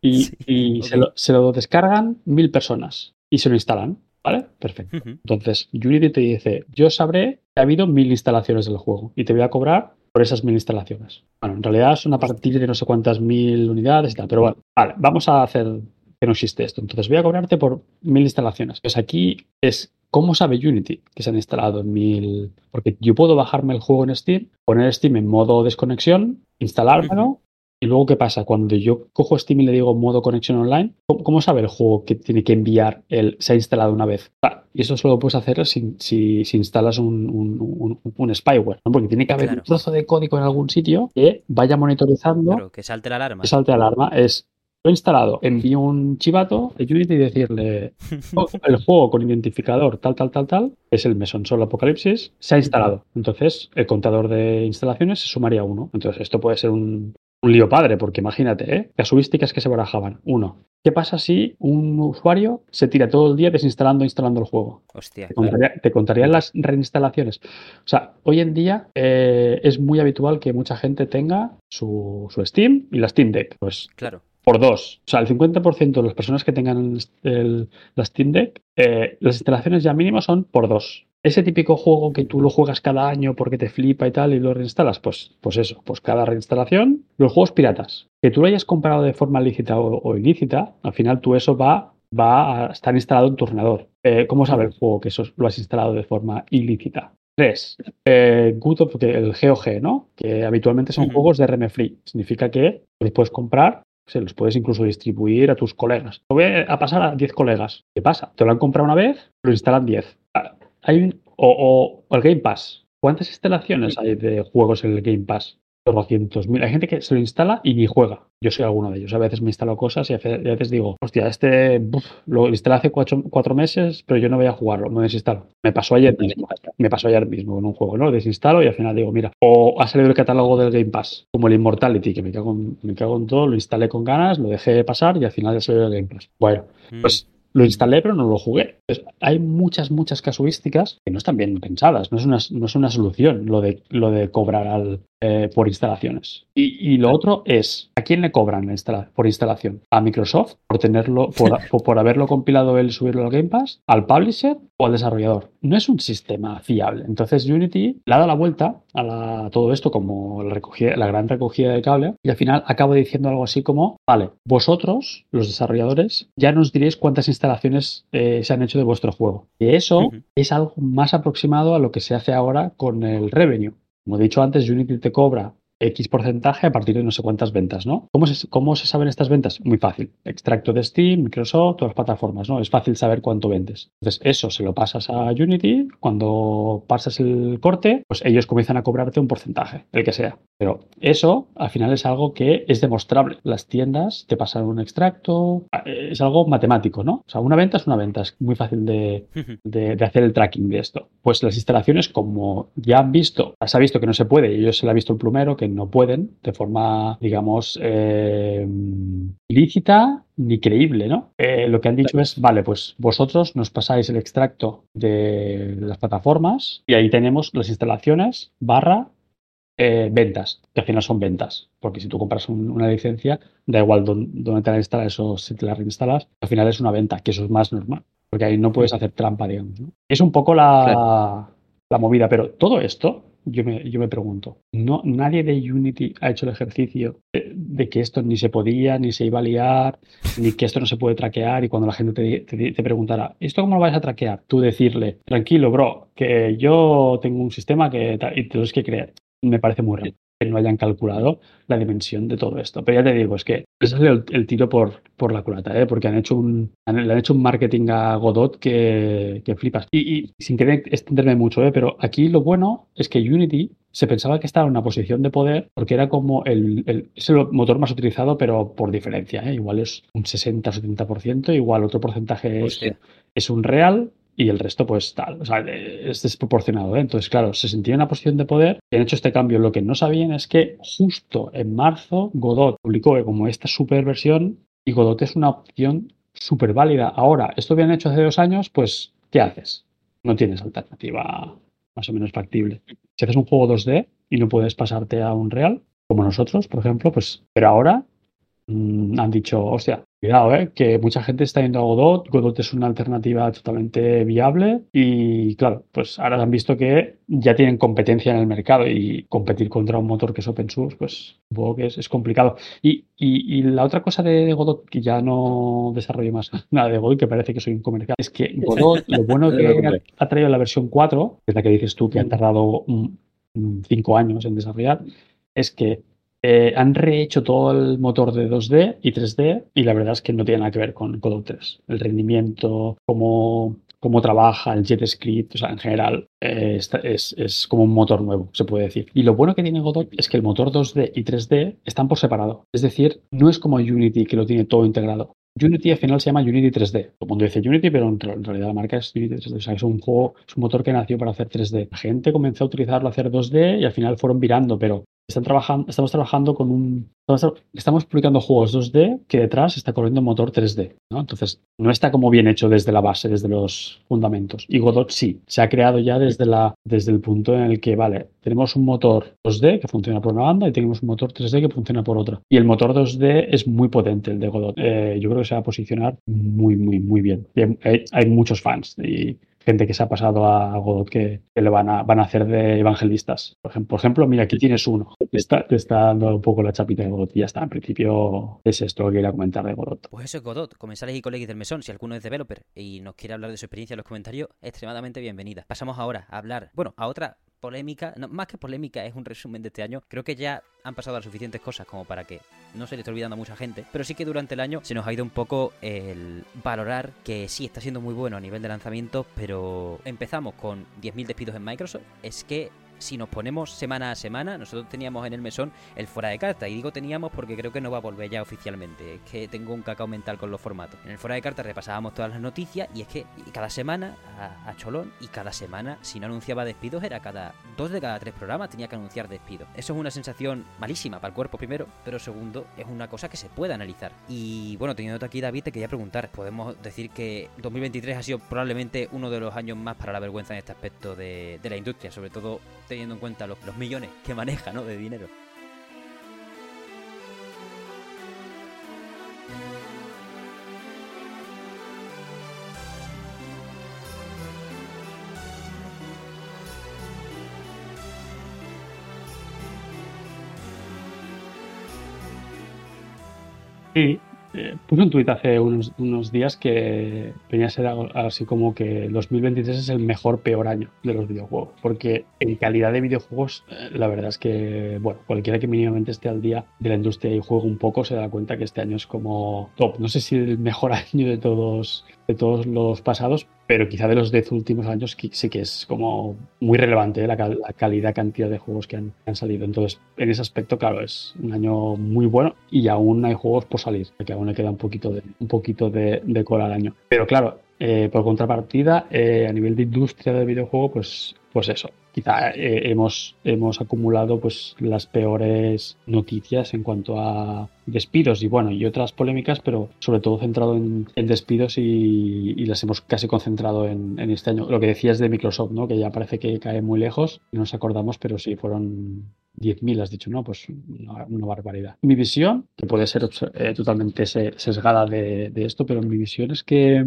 Y, se, lo, se lo descargan mil personas y se lo instalan. ¿Vale? Perfecto. Entonces, Unity te dice, yo sabré que ha habido mil instalaciones del juego y te voy a cobrar por esas mil instalaciones. Bueno, en realidad son a partir de no sé cuántas mil unidades y tal, pero bueno, vale, vamos a hacer que no existe esto. Entonces voy a cobrarte por mil instalaciones. Pues aquí es cómo sabe Unity que se han instalado mil. Porque yo puedo bajarme el juego en Steam, poner Steam en modo desconexión, instalármelo y luego, ¿qué pasa? Cuando yo cojo Steam y le digo modo conexión online, ¿cómo, sabe el juego que tiene que enviar el se ha instalado una vez? y eso solo puedes hacer si, si, instalas un, spyware, ¿no? porque tiene que haber un trozo de código en algún sitio que vaya monitorizando. que salte la alarma. Que salte la alarma. Es lo he instalado, envío un chivato de Unity y decirle oh, el juego con identificador tal, tal, tal, tal, es el Meson Sol Apocalipsis, se ha instalado. Entonces, el contador de instalaciones se sumaría uno. Entonces, esto puede ser un, un lío padre, porque imagínate, ¿eh? casuísticas que se barajaban. Uno, ¿qué pasa si un usuario se tira todo el día desinstalando e instalando el juego? Hostia. Te, contarían las reinstalaciones. O sea, hoy en día eh, es muy habitual que mucha gente tenga su, Steam y la Steam Deck. Pues claro por dos. O sea, el 50% de las personas que tengan el, la Steam Deck, eh, las instalaciones ya mínimas son por dos ese típico juego que tú lo juegas cada año porque te flipa y tal y lo reinstalas, pues, pues eso, pues cada reinstalación, los juegos piratas, que tú lo hayas comprado de forma lícita o, ilícita, al final tú eso va, va a estar instalado en tu ordenador. Eh, ¿Cómo sabe el juego que eso lo has instalado de forma ilícita? Tres, eh, Good of, el GOG, ¿no? Que habitualmente son juegos de RM Free. Significa que los puedes comprar se los puedes incluso distribuir a tus colegas. Lo voy a pasar a 10 colegas. ¿Qué pasa? Te lo han comprado una vez, lo instalan 10 hay un, o, el Game Pass. ¿Cuántas instalaciones hay de juegos en el Game Pass? 200.000. Hay gente que se lo instala y ni juega. Yo soy alguno de ellos. A veces me instalo cosas y a veces digo, hostia, este lo instalé hace cuatro, meses, pero yo no voy a jugarlo, me desinstalo. Me pasó ayer mismo. Me pasó ayer mismo con un juego, ¿no? Lo desinstalo y al final digo, mira, o ha salido el catálogo del Game Pass, como el Immortality, que me cago en, me cago en todo, lo instalé con ganas, lo dejé pasar y al final ya salió el Game Pass. Bueno, mm. pues lo instalé, pero no lo jugué. hay muchas, muchas casuísticas que no están bien pensadas. No es una, no es una solución lo de, lo de cobrar al, eh, por instalaciones. Y, lo otro es, ¿a quién le cobran por instalación? ¿A Microsoft por tenerlo, por, por haberlo compilado él subirlo al Game Pass? ¿Al publisher o al desarrollador? No es un sistema fiable. Entonces Unity le ha dado la vuelta a, todo esto como la, recogida, la gran recogida de cable y al final acabo diciendo algo así como, vale, vosotros, los desarrolladores, ya nos diréis cuántas instalaciones eh, se han hecho de vuestro juego. Y eso es algo más aproximado a lo que se hace ahora con el revenue. Como he dicho antes, Unity te cobra X porcentaje a partir de no sé cuántas ventas, ¿no? ¿Cómo se, ¿Cómo se saben estas ventas? Muy fácil. Extracto de Steam, Microsoft, todas las plataformas, ¿no? Es fácil saber cuánto vendes. Entonces, eso se lo pasas a Unity. Cuando pasas el corte, pues ellos comienzan a cobrarte un porcentaje, el que sea. Pero eso, al final, es algo que es demostrable. Las tiendas te pasan un extracto, es algo matemático, ¿no? O sea, una venta es una venta, es muy fácil de, de, hacer el tracking de esto. Pues las instalaciones, como ya han visto, las ha visto que no se puede, y ellos se la ha visto el plumero, que no pueden de forma, digamos, eh, ilícita ni creíble, ¿no? Eh, lo que han dicho es, vale, pues vosotros nos pasáis el extracto de las plataformas y ahí tenemos las instalaciones barra eh, ventas, que al final son ventas, porque si tú compras una licencia, da igual dónde, te la instalas o si te la reinstalas, al final es una venta, que eso es más normal, porque ahí no puedes hacer trampa, digamos. Es un poco la, la movida, pero todo esto yo me, yo me pregunto, no, nadie de Unity ha hecho el ejercicio de, de que esto ni se podía, ni se iba a liar, ni que esto no se puede traquear y cuando la gente te, te, te preguntara, ¿esto cómo lo vais a traquear? Tú decirle, tranquilo, bro, que yo tengo un sistema que y tienes que creer. Me parece muy raro que no hayan calculado la dimensión de todo esto. Pero ya te digo, es que ese es el, el tiro por, por la culata, ¿eh? porque han hecho un han, le han hecho un marketing a Godot que, que flipas. Y, y, sin querer extenderme mucho, ¿eh? pero aquí lo bueno es que Unity se pensaba que estaba en una posición de poder porque era como el, el es el motor más utilizado, pero por diferencia. ¿eh? Igual es un 60 o 70%, igual otro porcentaje es, es un real y el resto pues tal, o sea, es desproporcionado. ¿eh? Entonces, claro, se sentía en una posición de poder y han hecho este cambio. Lo que no sabían es que justo en marzo Godot publicó como esta super versión y Godot es una opción súper válida. Ahora, esto habían hecho hace dos años, pues, ¿qué haces? No tienes alternativa más o menos factible. Si haces un juego 2D y no puedes pasarte a un real, como nosotros, por ejemplo, pues, pero ahora mmm, han dicho, hostia, Cuidado, ¿eh? que mucha gente está yendo a Godot. Godot es una alternativa totalmente viable y claro, pues ahora han visto que ya tienen competencia en el mercado y competir contra un motor que es open source, pues supongo que es, es complicado. Y, y, y, la otra cosa de Godot, que ya no desarrollo más nada de Godot, que parece que soy un comercial, es que Godot, lo bueno que ha, ha traído la versión 4, que es la que dices tú que han tardado 5 años en desarrollar, es que eh, han rehecho todo el motor de 2D y 3D y la verdad es que no tiene nada que ver con Godot 3. El rendimiento, cómo, cómo trabaja el JetScript, o sea, en general eh, es, es, como un motor nuevo, se puede decir. Y lo bueno que tiene Godot es que el motor 2D y 3D están por separado. Es decir, no es como Unity que lo tiene todo integrado. Unity al final se llama Unity 3D. Todo el mundo dice Unity, pero en realidad la marca es Unity 3D. O sea, es un juego, es un motor que nació para hacer 3D. La gente comenzó a utilizarlo a hacer 2D y al final fueron virando, pero están trabajando, estamos trabajando con un. Estamos publicando juegos 2D que detrás está corriendo un motor 3D. ¿no? Entonces, no está como bien hecho desde la base, desde los fundamentos. Y Godot sí, se ha creado ya desde, la, desde el punto en el que, vale, tenemos un motor 2D que funciona por una banda y tenemos un motor 3D que funciona por otra. Y el motor 2D es muy potente, el de Godot. Eh, yo creo que se va a posicionar muy, muy, muy bien. Hay, hay muchos fans y gente que se ha pasado a Godot que, que le van a, van a hacer de evangelistas. Por ejemplo, por ejemplo, mira, aquí tienes uno. Te está, te está dando un poco la chapita de Godot y ya está. En principio es esto lo que quería comentar de Godot. Pues eso es Godot, comensales y colegas del mesón. Si alguno es developer y nos quiere hablar de su experiencia en los comentarios, extremadamente bienvenida. Pasamos ahora a hablar, bueno, a otra polémica, no, más que polémica, es un resumen de este año. Creo que ya han pasado las suficientes cosas como para que no se le esté olvidando a mucha gente, pero sí que durante el año se nos ha ido un poco el valorar que sí está siendo muy bueno a nivel de lanzamiento, pero empezamos con 10.000 despidos en Microsoft. Es que si nos ponemos semana a semana, nosotros teníamos en el mesón el fuera de carta. Y digo teníamos porque creo que no va a volver ya oficialmente. Es que tengo un cacao mental con los formatos. En el fuera de carta repasábamos todas las noticias y es que cada semana a, a Cholón y cada semana, si no anunciaba despidos, era cada dos de cada tres programas tenía que anunciar despidos. Eso es una sensación malísima para el cuerpo primero, pero segundo, es una cosa que se puede analizar. Y bueno, teniendo aquí David, te quería preguntar, podemos decir que 2023 ha sido probablemente uno de los años más para la vergüenza en este aspecto de, de la industria, sobre todo teniendo en cuenta los, los millones que maneja ¿no? de dinero. Sí, puse un tuit hace unos, unos, días que venía a ser algo, así como que el 2023 es el mejor, peor año de los videojuegos. Porque en calidad de videojuegos, eh, la verdad es que, bueno, cualquiera que mínimamente esté al día de la industria y juegue un poco se da cuenta que este año es como top. No sé si el mejor año de todos, de todos los pasados, pero quizá de los 10 últimos años sí que es como muy relevante ¿eh? la, la, calidad, cantidad de juegos que han, han, salido. Entonces, en ese aspecto, claro, es un año muy bueno y aún hay juegos por salir, que aún le queda un poquito de, un poquito de, de cola al año. Pero claro, eh, por contrapartida, eh, a nivel de industria del videojuego, pues, pues eso. Quizá eh, hemos, hemos acumulado pues, las peores noticias en cuanto a despidos y bueno, y otras polémicas, pero sobre todo centrado en, en despidos y, las hemos casi concentrado en, este año. Lo que decías de Microsoft, ¿no? que ya parece que cae muy lejos, no nos acordamos, pero sí, fueron 10.000, has dicho, ¿no? Pues una, barbaridad. Mi visión, que puede ser eh, totalmente sesgada de, esto, pero mi visión es que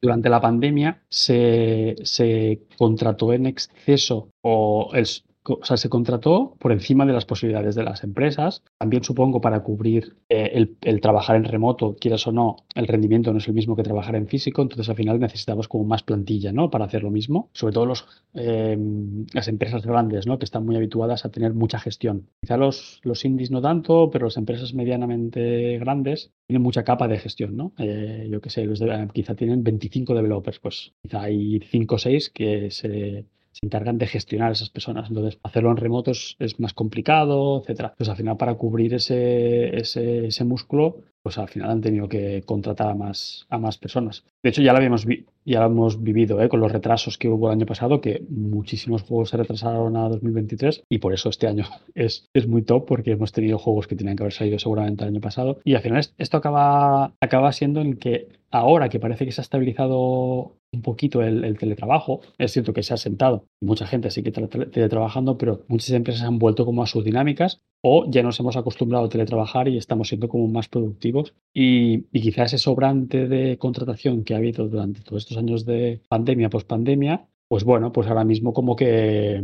durante la pandemia se, se contrató en exceso o el, o sea, se contrató por encima de las posibilidades de las empresas. También supongo para cubrir eh, el, trabajar en remoto, quieras o no, el rendimiento no es el mismo que trabajar en físico, entonces al final necesitamos como más plantilla, ¿no? Para hacer lo mismo. Sobre todo los, eh, las empresas grandes, ¿no? Que están muy habituadas a tener mucha gestión. Quizá los, los indies no tanto, pero las empresas medianamente grandes tienen mucha capa de gestión, ¿no? Eh, yo qué sé, los quizá tienen 25 developers, pues quizá hay 5 o 6 que se se encargan de gestionar esas personas. Entonces, hacerlo en remotos es más complicado, etcétera. Pues al final, para cubrir ese, ese, ese músculo, pues al final han tenido que contratar a más, a más personas. De hecho, ya lo, habíamos ya lo hemos vivido ¿eh? con los retrasos que hubo el año pasado, que muchísimos juegos se retrasaron a 2023 y por eso este año es, es muy top porque hemos tenido juegos que tenían que haber salido seguramente el año pasado. Y al final esto acaba, acaba siendo en que ahora que parece que se ha estabilizado un poquito el, el, teletrabajo. Es cierto que se ha sentado, mucha gente sigue teletrabajando, pero muchas empresas han vuelto como a sus dinámicas o ya nos hemos acostumbrado a teletrabajar y estamos siendo como más productivos. Y, y quizás ese sobrante de contratación que ha habido durante todos estos años de pandemia, pospandemia, pues bueno, pues ahora mismo como que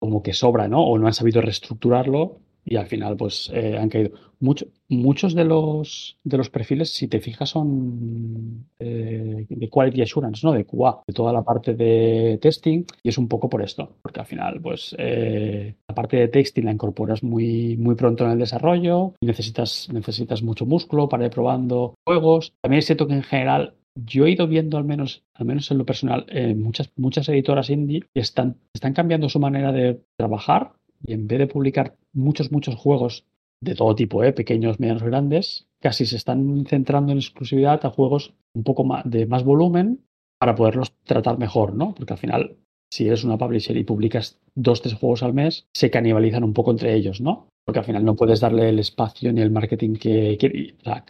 como que sobra, ¿no? O no han sabido reestructurarlo y al final pues eh, han caído. Mucho, muchos de los, de los perfiles, si te fijas, son eh, de Quality Assurance, ¿no? De QA, de toda la parte de testing y es un poco por esto, porque al final pues eh, la parte de testing la incorporas muy, muy pronto en el desarrollo y necesitas, necesitas mucho músculo para ir probando juegos. También es cierto que en general yo he ido viendo al menos, al menos en lo personal, eh, muchas, muchas editoras indie que están, están cambiando su manera de trabajar y en vez de publicar muchos, muchos juegos de todo tipo, ¿eh? pequeños, medianos, grandes, casi se están centrando en exclusividad a juegos un poco más, de más volumen para poderlos tratar mejor, ¿no? Porque al final, si eres una publisher y publicas dos, tres juegos al mes, se canibalizan un poco entre ellos, ¿no? Porque al final no puedes darle el espacio ni el marketing que, que o sea,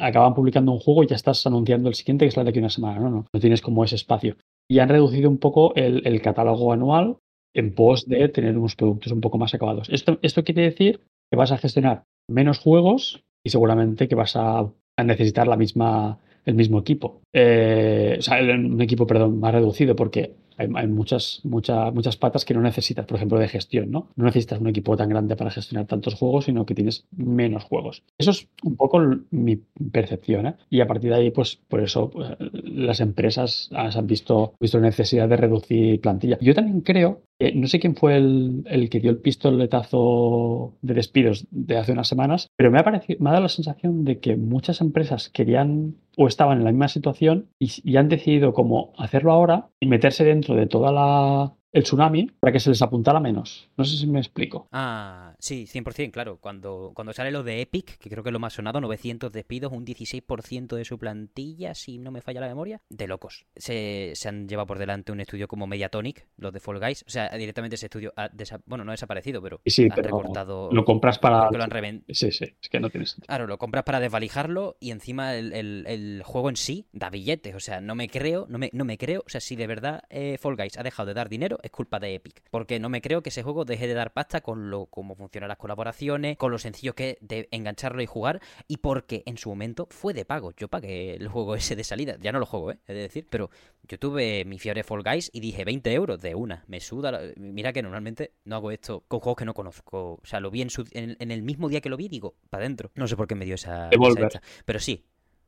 acaban publicando un juego y ya estás anunciando el siguiente que es la de aquí una semana, ¿no? No, no tienes como ese espacio. Y han reducido un poco el catálogo anual en pos de tener unos productos un poco más acabados. Esto, esto quiere decir que vas a gestionar menos juegos y seguramente que vas a, necesitar la misma, el mismo equipo. Eh, o sea, un equipo, perdón, más reducido porque hay, hay, muchas, muchas, muchas patas que no necesitas, por ejemplo, de gestión, ¿no? No necesitas un equipo tan grande para gestionar tantos juegos, sino que tienes menos juegos. Eso es un poco mi percepción, ¿eh? Y a partir de ahí, pues, por eso pues, las empresas han visto, visto necesidad de reducir plantilla. Yo también creo eh, no sé quién fue el, el, que dio el pistoletazo de despidos de hace unas semanas, pero me ha, parecido, me ha dado la sensación de que muchas empresas querían o estaban en la misma situación y, y han decidido como hacerlo ahora y meterse dentro de toda la, el tsunami para que se les apuntara menos. No sé si me explico. Ah, sí, 100%, claro. Cuando, cuando sale lo de Epic, que creo que es lo más sonado, 900 despidos, un 16% de su plantilla, si no me falla la memoria, de locos. Se, se, han llevado por delante un estudio como Mediatonic, los de Fall Guys. O sea, directamente ese estudio, ha bueno, no ha desaparecido, pero sí, han pero recortado. Lo compras para. Lo han revent... Sí, sí, es que no tienes. Claro, lo compras para desvalijarlo y encima el, el, el, juego en sí da billetes. O sea, no me creo, no me, no me creo. O sea, si de verdad eh, Fall Guys ha dejado de dar dinero, es culpa de Epic porque no me creo que ese juego deje de dar pasta con lo cómo funcionan las colaboraciones, con lo sencillo que es de engancharlo y jugar, y porque en su momento fue de pago. Yo pagué el juego ese de salida, ya no lo juego, ¿eh? es decir, pero yo tuve mi fiebre Fall Guys y dije 20 euros de una, me suda. Mira que normalmente no hago esto con juegos que no conozco, o sea, lo vi en, su... en, en el mismo día que lo vi, digo, para adentro. No sé por qué me dio esa, esa pero sí,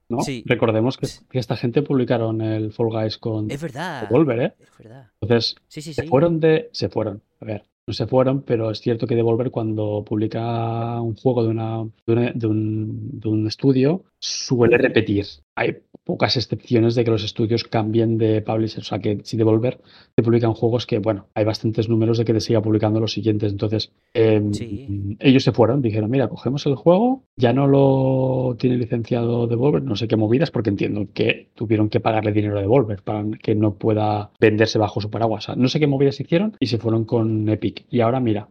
¿no? Sí. Recordemos que, que, esta gente publicaron el Fall Guys con es verdad, Devolver, ¿eh? Es verdad. Entonces, sí, sí, se fueron de. Se fueron. A ver, no se fueron, pero es cierto que Devolver, cuando publica un juego de, una, de, una, de, un, de un estudio, suele repetir. Hay pocas excepciones de que los estudios cambien de publisher. O sea, que si Devolver te publican juegos que, bueno, hay bastantes números de que te siga publicando los siguientes. Entonces, eh, sí. ellos se fueron, dijeron, mira, cogemos el juego, ya no lo tiene licenciado Devolver, no sé qué movidas, porque entiendo que tuvieron que pagarle dinero a Devolver para que no pueda venderse bajo su paraguas. O sea, no sé qué movidas hicieron y se fueron con Epic. Y ahora, mira,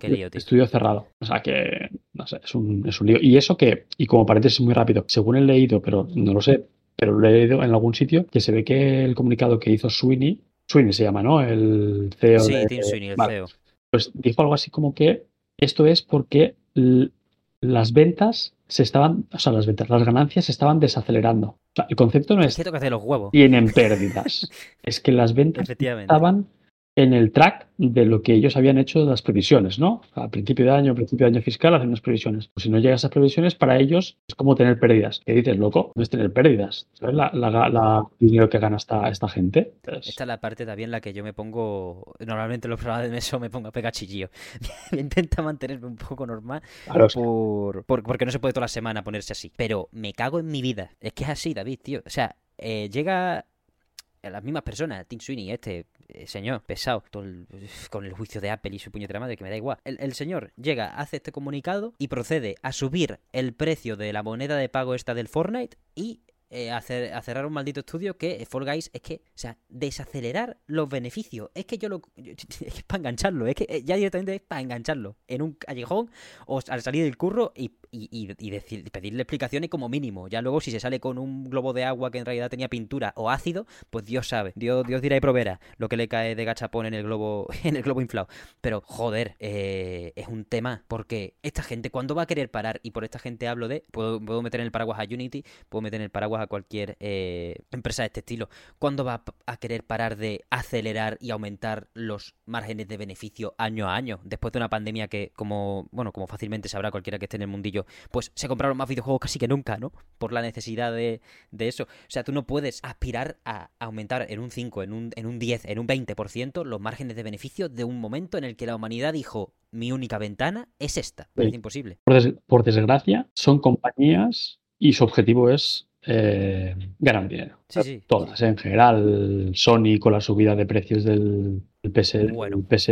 Qué lío, tío. Estudio cerrado. O sea que, no sé, es un, es un lío. Y eso que, y como paréntesis muy rápido, según he leído, pero no lo sé, pero lo he leído en algún sitio, que se ve que el comunicado que hizo Sweeney, Sweeney se llama, ¿no? El CEO. Sí, de, Tim Sweeney, el vale. CEO. Pues dijo algo así como que esto es porque las ventas se estaban, o sea, las ventas, las ganancias se estaban desacelerando. O sea, el concepto no es que hacer los huevos. tienen pérdidas, es que las ventas estaban en el track de lo que ellos habían hecho de las previsiones, ¿no? A principio de año, principio de año fiscal, hacen unas previsiones. Pues si no llegas a esas previsiones, para ellos es como tener pérdidas. ¿Qué dices, loco? No es tener pérdidas. ¿Sabes la, la- la dinero que gana esta, esta gente? Es- Esta es la parte también en la que yo me pongo. Normalmente en los programas de meso me pongo a pegar chillillo. Intenta mantenerme un poco normal claro, por- porque no se puede toda la semana ponerse así. Pero me cago en mi vida. Es que es así, David, tío. O sea, eh, llega las mismas personas, Tim Sweeney, este eh, señor pesado, con el juicio de Apple y su puñetera madre, que me da igual. El, señor llega, hace este comunicado y procede a subir el precio de la moneda de pago esta del Fortnite y eh, a, cer- a cerrar un maldito estudio que eh, Fall Guys es que, o sea, desacelerar los beneficios. Es que yo lo. es para engancharlo, es que ya directamente es para engancharlo en un callejón o al salir del curro y, y, y- y decir, pedirle explicaciones como mínimo. Ya luego, si se sale con un globo de agua que en realidad tenía pintura o ácido, pues Dios sabe. Dios, Dios dirá y proveerá lo que le cae de gachapón en el globo, en el globo inflado. Pero, joder, eh, es un tema. Porque esta gente, ¿cuándo va a querer parar? Y por esta gente hablo de. Puedo, puedo meter en el paraguas a Unity, puedo meter en el paraguas a cualquier eh, empresa de este estilo. ¿Cuándo va a querer parar de acelerar y aumentar los márgenes de beneficio año a año? Después de una pandemia que, como, bueno, como fácilmente sabrá cualquiera que esté en el mundillo, pues se compraron más videojuegos casi que nunca, ¿no? Por la necesidad de, de eso. O sea, tú no puedes aspirar a aumentar en un 5, en un, en un 10, en un 20% los márgenes de beneficio de un momento en el que la humanidad dijo, mi única ventana es esta. Sí. imposible. por, des- por desgracia, son compañías y su objetivo es eh, ganar dinero. Sí, sí. Todas, en general, Sony con la subida de precios del, del PS, Bueno. PS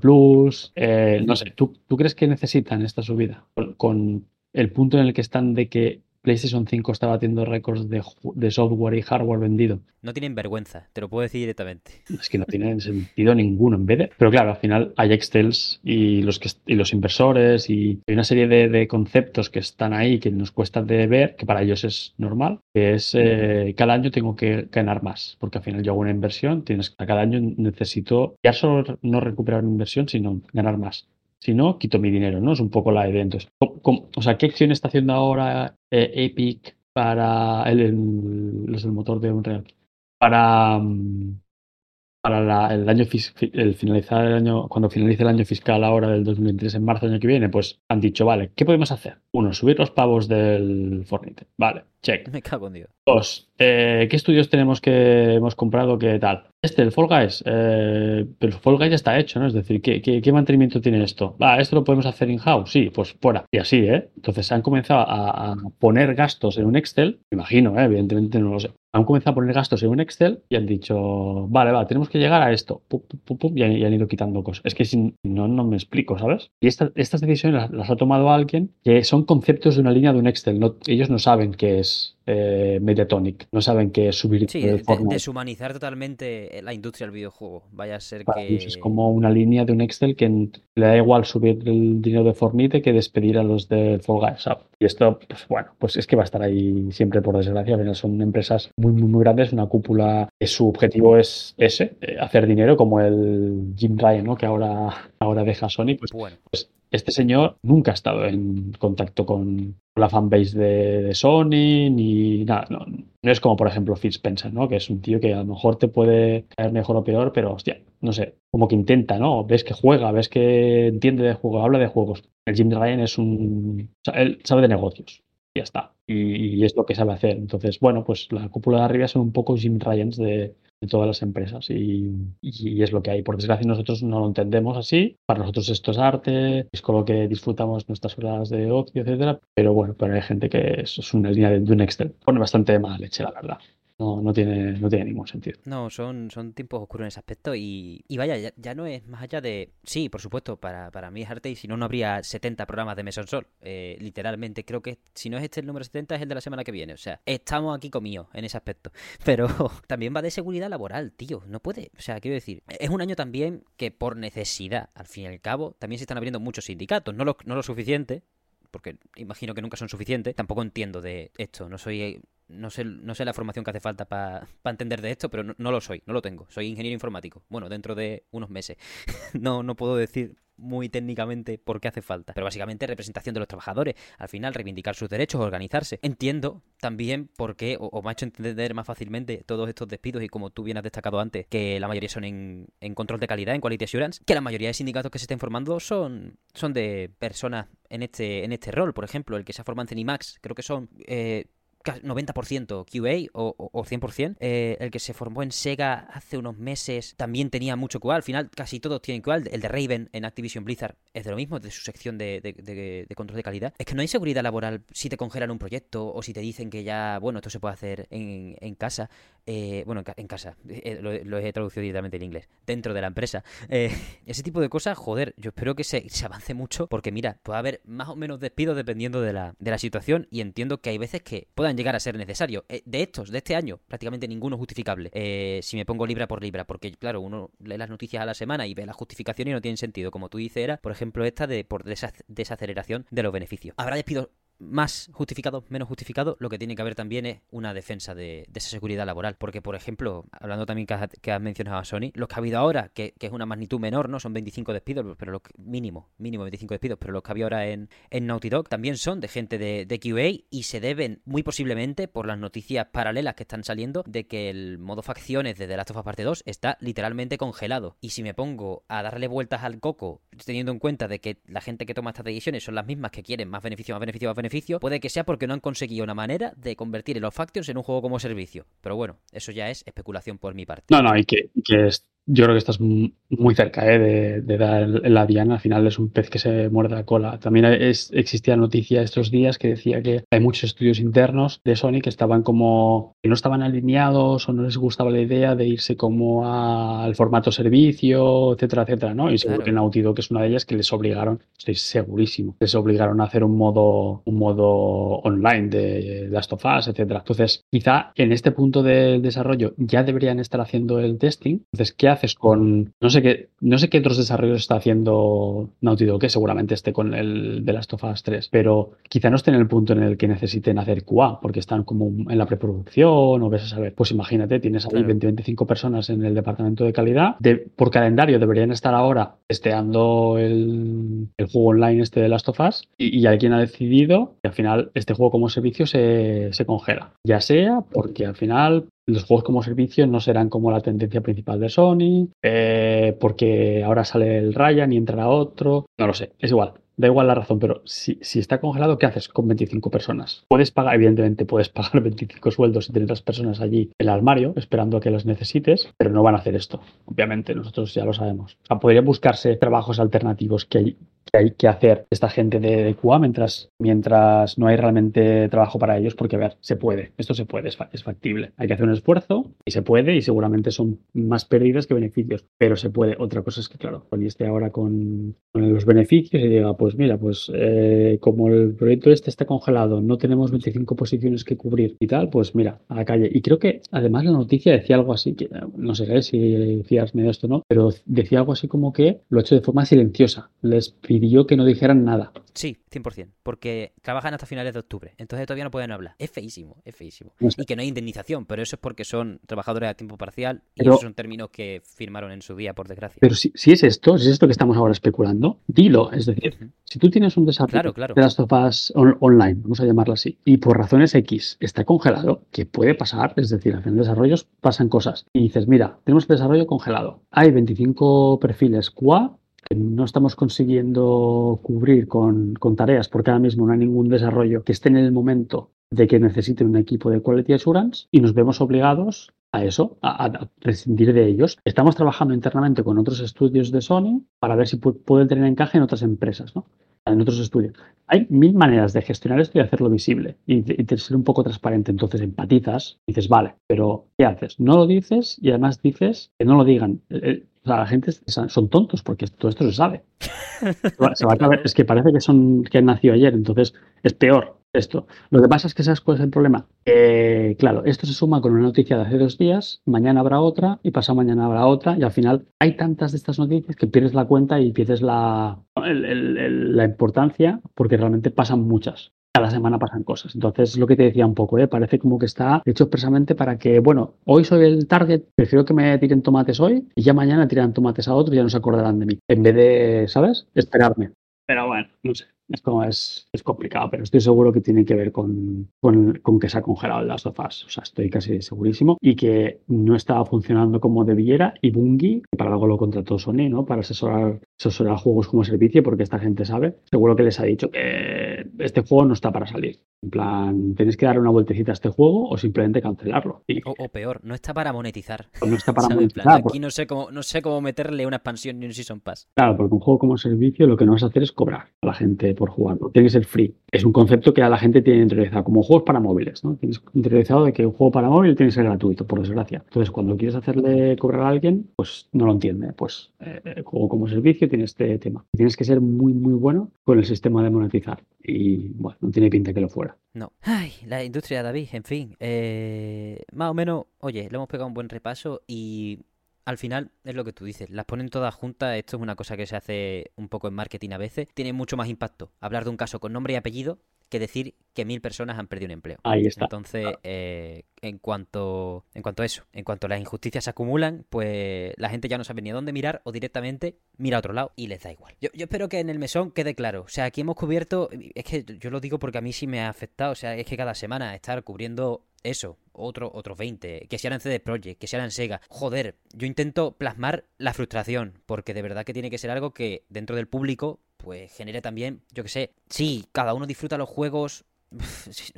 Plus, eh, no sé, ¿tú, tú crees que necesitan esta subida? Con el punto en el que están de que PlayStation 5 está batiendo récords de, software y hardware vendido. No tienen vergüenza, te lo puedo decir directamente. Es que no tiene sentido ninguno en vez de. Pero claro, al final hay Excels y los, que, y los inversores y hay una serie de, de conceptos que están ahí que nos cuesta de ver, que para ellos es normal, que es eh, cada año tengo que ganar más, porque al final yo hago una inversión, tienes cada año necesito ya solo no recuperar una inversión, sino ganar más. Si no, quito mi dinero, ¿no? Es un poco la idea. Entonces, ¿cómo- cómo- o sea, ¿qué acción está haciendo ahora eh, Epic para el- motor de Unreal? Para, mm, para el año el finalizar el año, cuando finalice el año fiscal ahora del 2023 en marzo del año que viene, pues han dicho, vale, ¿qué podemos hacer? Uno, subir los pavos del Fortnite. Vale, check. Me cago en Dios. Dos, eh, ¿qué estudios tenemos que hemos comprado? ¿Qué tal? Este, el Fall Guys, eh, pero el Fall Guys ya está hecho, ¿no? Es decir, ¿qué, qué, qué mantenimiento tiene esto? Va, ¿esto lo podemos hacer in-house? Sí, pues fuera. Y así, ¿eh? Entonces han comenzado a, a poner gastos en un Excel, me imagino, ¿eh? Evidentemente no lo sé. Han comenzado a poner gastos en un Excel y han dicho, vale, va, tenemos que llegar a esto. Pum, pum, pum, pum, y, han, y han ido quitando cosas. Es que si no, no me explico, ¿sabes? Y esta- estas decisiones las, las ha tomado alguien que son conceptos de una línea de un Excel. No, ellos no saben qué es Yes. Eh, Mediatonic, no saben qué es subir Sí, de de- forma- deshumanizar totalmente la industria del videojuego. Vaya a ser para que... es como una línea de un Excel que le da igual subir el dinero de Fornite que despedir a los de Fall Guys. ¿sabes? Y esto, pues bueno, pues es que va a estar ahí siempre por desgracia. Son empresas muy, muy, muy grandes, una cúpula que su objetivo es ese, eh, hacer dinero, como el Jim Ryan, ¿no? Que ahora, ahora deja Sony, pues Bueno, pues este señor nunca ha estado en contacto con la fanbase de, de Sony ni nada. No, es como, por ejemplo, Phil Spencer, ¿no? Que es un tío que a lo mejor te puede caer mejor o peor, pero hostia, no sé, como que intenta, ¿no? Ves que juega, ves que entiende de juego, habla de juegos. El Jim Ryan es un. él sabe de negocios. Y ya está. Y, y es lo que sabe hacer. Entonces, bueno, pues la cúpula de arriba son un poco Jim Ryans de, de todas las empresas y, y es lo que hay. Por desgracia nosotros no lo entendemos así. Para nosotros esto es arte, es con lo que disfrutamos nuestras horas de ocio, etcétera. Pero bueno, pero hay gente que es, es una línea de, de un Excel. Pone bastante mala leche, la verdad. No, no, tiene, no tiene ningún sentido. no, son, son tiempos oscuros en ese aspecto y, y vaya, ya, no es más allá de... Sí, por supuesto, para, para mí es arte y si no, no habría 70 programas de Mesón Sol. Eh, literalmente, creo que si no es este el número 70 es el de la semana que viene. O sea, estamos aquí comidos en ese aspecto. Pero también va de seguridad laboral, tío. No puede. O sea, quiero decir, es un año también que por necesidad, al fin y al cabo, también se están abriendo muchos sindicatos. No lo, no lo suficiente, porque imagino que nunca son suficientes. Tampoco entiendo de esto. No soy. No sé, no sé la formación que hace falta para entender de esto, pero no, lo soy, no lo tengo. Soy ingeniero informático. Bueno, dentro de unos meses. no, no puedo decir muy técnicamente por qué hace falta. Pero básicamente representación de los trabajadores. Al final, reivindicar sus derechos, organizarse. Entiendo también por qué, o, me ha hecho entender más fácilmente todos estos despidos y como tú bien has destacado antes, que la mayoría son en, control de calidad, en quality assurance, que la mayoría de sindicatos que se estén formando son, son de personas en este, en este rol. Por ejemplo, el que se ha formado en Cenimax, creo que son eh, 90% QA o, 100%. Eh, el que se formó en Sega hace unos meses también tenía mucho QA. Al final casi todos tienen QA. El de Raven en Activision Blizzard es de lo mismo, de su sección de, control de calidad. Es que no hay seguridad laboral si te congelan un proyecto o si te dicen que ya, bueno, esto se puede hacer en, casa. Eh, bueno, en, casa. Eh, lo, he traducido directamente en inglés. Dentro de la empresa. ese tipo de cosas, joder, yo espero que se, avance mucho porque mira, puede haber más o menos despidos dependiendo de la, de la situación y entiendo que hay veces que puedan llegar a ser necesario. Eh, de estos, de este año, prácticamente ninguno justificable. Eh, si me pongo libra por libra, porque claro, uno lee las noticias a la semana y ve las justificaciones y no tienen sentido. Como tú dices, era, por ejemplo, esta de por desaceleración de los beneficios. Habrá despidos más justificado, menos justificado, lo que tiene que haber también es una defensa de, esa seguridad laboral. Porque, por ejemplo, hablando también que has, mencionado a Sony, los que ha habido ahora, que, es una magnitud menor, ¿no? Son 25 despidos, pero lo mínimo, mínimo 25 despidos, pero los que ha habido ahora en, Naughty Dog también son de gente de, de QA y se deben muy posiblemente por las noticias paralelas que están saliendo de que el modo facciones de The Last of Us Parte 2 está literalmente congelado. Y si me pongo a darle vueltas al coco, teniendo en cuenta de que la gente que toma estas decisiones son las mismas que quieren más beneficio, más beneficio, más beneficio, puede que sea porque no han conseguido una manera de convertir los Factions en un juego como servicio. Pero bueno, eso ya es especulación por mi parte. No, no, y que, que yo creo que estás muy cerca ¿eh? de, dar la diana. Al final es un pez que se muerde la cola. También es, existía noticia estos días que decía que hay muchos estudios internos de Sony que estaban como que no estaban alineados o no les gustaba la idea de irse como al formato servicio, etcétera, etcétera, ¿no? Y seguro que Naughty Dog es una de ellas que les obligaron, estoy segurísimo, les obligaron a hacer un modo un modo online de Last of Us, etcétera. Entonces, quizá en este punto del desarrollo ya deberían estar haciendo el testing. Entonces, ¿qué haces con no sé qué no sé qué otros desarrollos está haciendo Naughty Dog, que seguramente esté con el de Last of Us 3, pero quizá no esté en el punto en el que necesiten hacer QA, porque están como en la preproducción o ves a saber. Pues imagínate, tienes ahí 20-25 personas en el departamento de calidad. De, por calendario deberían estar ahora testeando el, el juego online este de Last of Us y, y alguien ha decidido que al final este juego como servicio se, se congela. Ya sea porque al final los juegos como servicio no serán como la tendencia principal de Sony, eh, porque ahora sale el Ryan y entrará otro. No lo sé, es igual da igual la razón, pero si, si, está congelado, ¿qué haces con 25 personas? Puedes pagar, evidentemente, puedes pagar 25 sueldos y tener las personas allí en el armario esperando a que las necesites, pero no van a hacer esto, obviamente, nosotros ya lo sabemos. O sea, podría buscarse trabajos alternativos que hay, que hay que hacer esta gente de, de QA mientras, mientras no hay realmente trabajo para ellos, porque a ver, se puede, esto se puede, es, es factible. Hay que hacer un esfuerzo y se puede y seguramente son más pérdidas que beneficios, pero se puede. Otra cosa es que, claro, cuando esté ahora con, con los beneficios y diga, pues mira, pues eh, como el proyecto este está congelado, no tenemos 25 posiciones que cubrir y tal, pues mira, a la calle. Y creo que además la noticia decía algo así, que no sé si decías medio esto no, pero decía algo así como que lo ha hecho de forma silenciosa. Les pidió que no dijeran nada. Sí, 100%, porque trabajan hasta finales de octubre, entonces todavía no pueden hablar. Es feísimo, es feísimo. Y que no hay indemnización, pero eso es porque son trabajadores a tiempo parcial y esos son términos que firmaron en su día, por desgracia. Pero si, si, es esto, si es esto que estamos ahora especulando, dilo. Es decir, si tú tienes un desarrollo de las tofas online, vamos a llamarlo así, y por razones X está congelado, que puede pasar, es decir, en desarrollos pasan cosas, y dices, mira, tenemos el desarrollo congelado, hay 25 perfiles QA no estamos consiguiendo cubrir con, tareas porque ahora mismo no hay ningún desarrollo que esté en el momento de que necesite un equipo de Quality Assurance y nos vemos obligados a eso, a, prescindir de ellos. Estamos trabajando internamente con otros estudios de Sony para ver si pueden tener encaje en otras empresas, ¿no? en otros estudios. Hay mil maneras de gestionar esto y hacerlo visible y de, ser un poco transparente. Entonces empatizas, dices, vale, pero ¿qué haces? No lo dices y además dices que no lo digan. O sea, la gente son tontos porque todo esto se sabe. Se va a es que parece que son que han nacido ayer, entonces es peor esto. Lo que pasa es que sabes cuál es el problema. claro, esto se suma con una noticia de hace dos días, mañana habrá otra y pasado mañana habrá otra y al final hay tantas de estas noticias que pierdes la cuenta y pierdes la, la importancia porque realmente pasan muchas. Cada semana pasan cosas. Entonces, lo que te decía un poco, ¿eh? parece como que está hecho expresamente para que, bueno, hoy soy el target, prefiero que me tiren tomates hoy y ya mañana tiran tomates a otro y ya no se acordarán de mí. En vez de, ¿sabes? Esperarme. Pero bueno, no sé. Es como es, es complicado, pero estoy seguro que tiene que ver con, con, con que se ha congelado el Last of Us. O sea, estoy casi segurísimo. Y que no estaba funcionando como debiera. Y Bungie, que para algo lo contrató Sony, ¿no? Para asesorar, asesorar juegos como servicio, porque esta gente sabe. Seguro que les ha dicho que este juego no está para salir. En plan, tenéis que dar una vueltecita a este juego o simplemente cancelarlo. Y, O, o peor, no está para monetizar. no está para. En plan, monetizar. aquí no sé cómo no sé cómo meterle una expansión ni un season pass. Claro, porque un juego como servicio lo que no vas a hacer es cobrar a la gente por jugarlo. Tiene que ser free. Es un concepto que a la gente tiene interiorizado, como juegos para móviles, ¿no? Tienes interiorizado de que un juego para móvil tiene que ser gratuito, por desgracia. Entonces, cuando quieres hacerle cobrar a alguien, pues no lo entiende. Pues eh, el juego como servicio tiene este tema. Tienes que ser muy, muy bueno con el sistema de monetizar. Y bueno, no tiene pinta que lo fuera. No. Ay, la industria, David, en fin. eh, más o menos, oye, le hemos pegado un buen repaso y al final es lo que tú dices. Las ponen todas juntas. Esto es una cosa que se hace un poco en marketing a veces. Tiene mucho más impacto hablar de un caso con nombre y apellido que decir que mil personas han perdido un empleo. Ahí está. Entonces, eh, en cuanto en cuanto a eso, en cuanto las injusticias se acumulan, pues la gente ya no sabe ni a dónde mirar o directamente mira a otro lado y les da igual. Yo, yo espero que en el mesón quede claro. O sea, aquí hemos cubierto, es que yo lo digo porque a mí sí me ha afectado. O sea, es que cada semana estar cubriendo eso, otro, otros 20, que sean en CD Projekt, que sean en Sega. Joder, yo intento plasmar la frustración, porque de verdad que tiene que ser algo que dentro del público, pues genere también, yo que sé, sí, cada uno disfruta los juegos.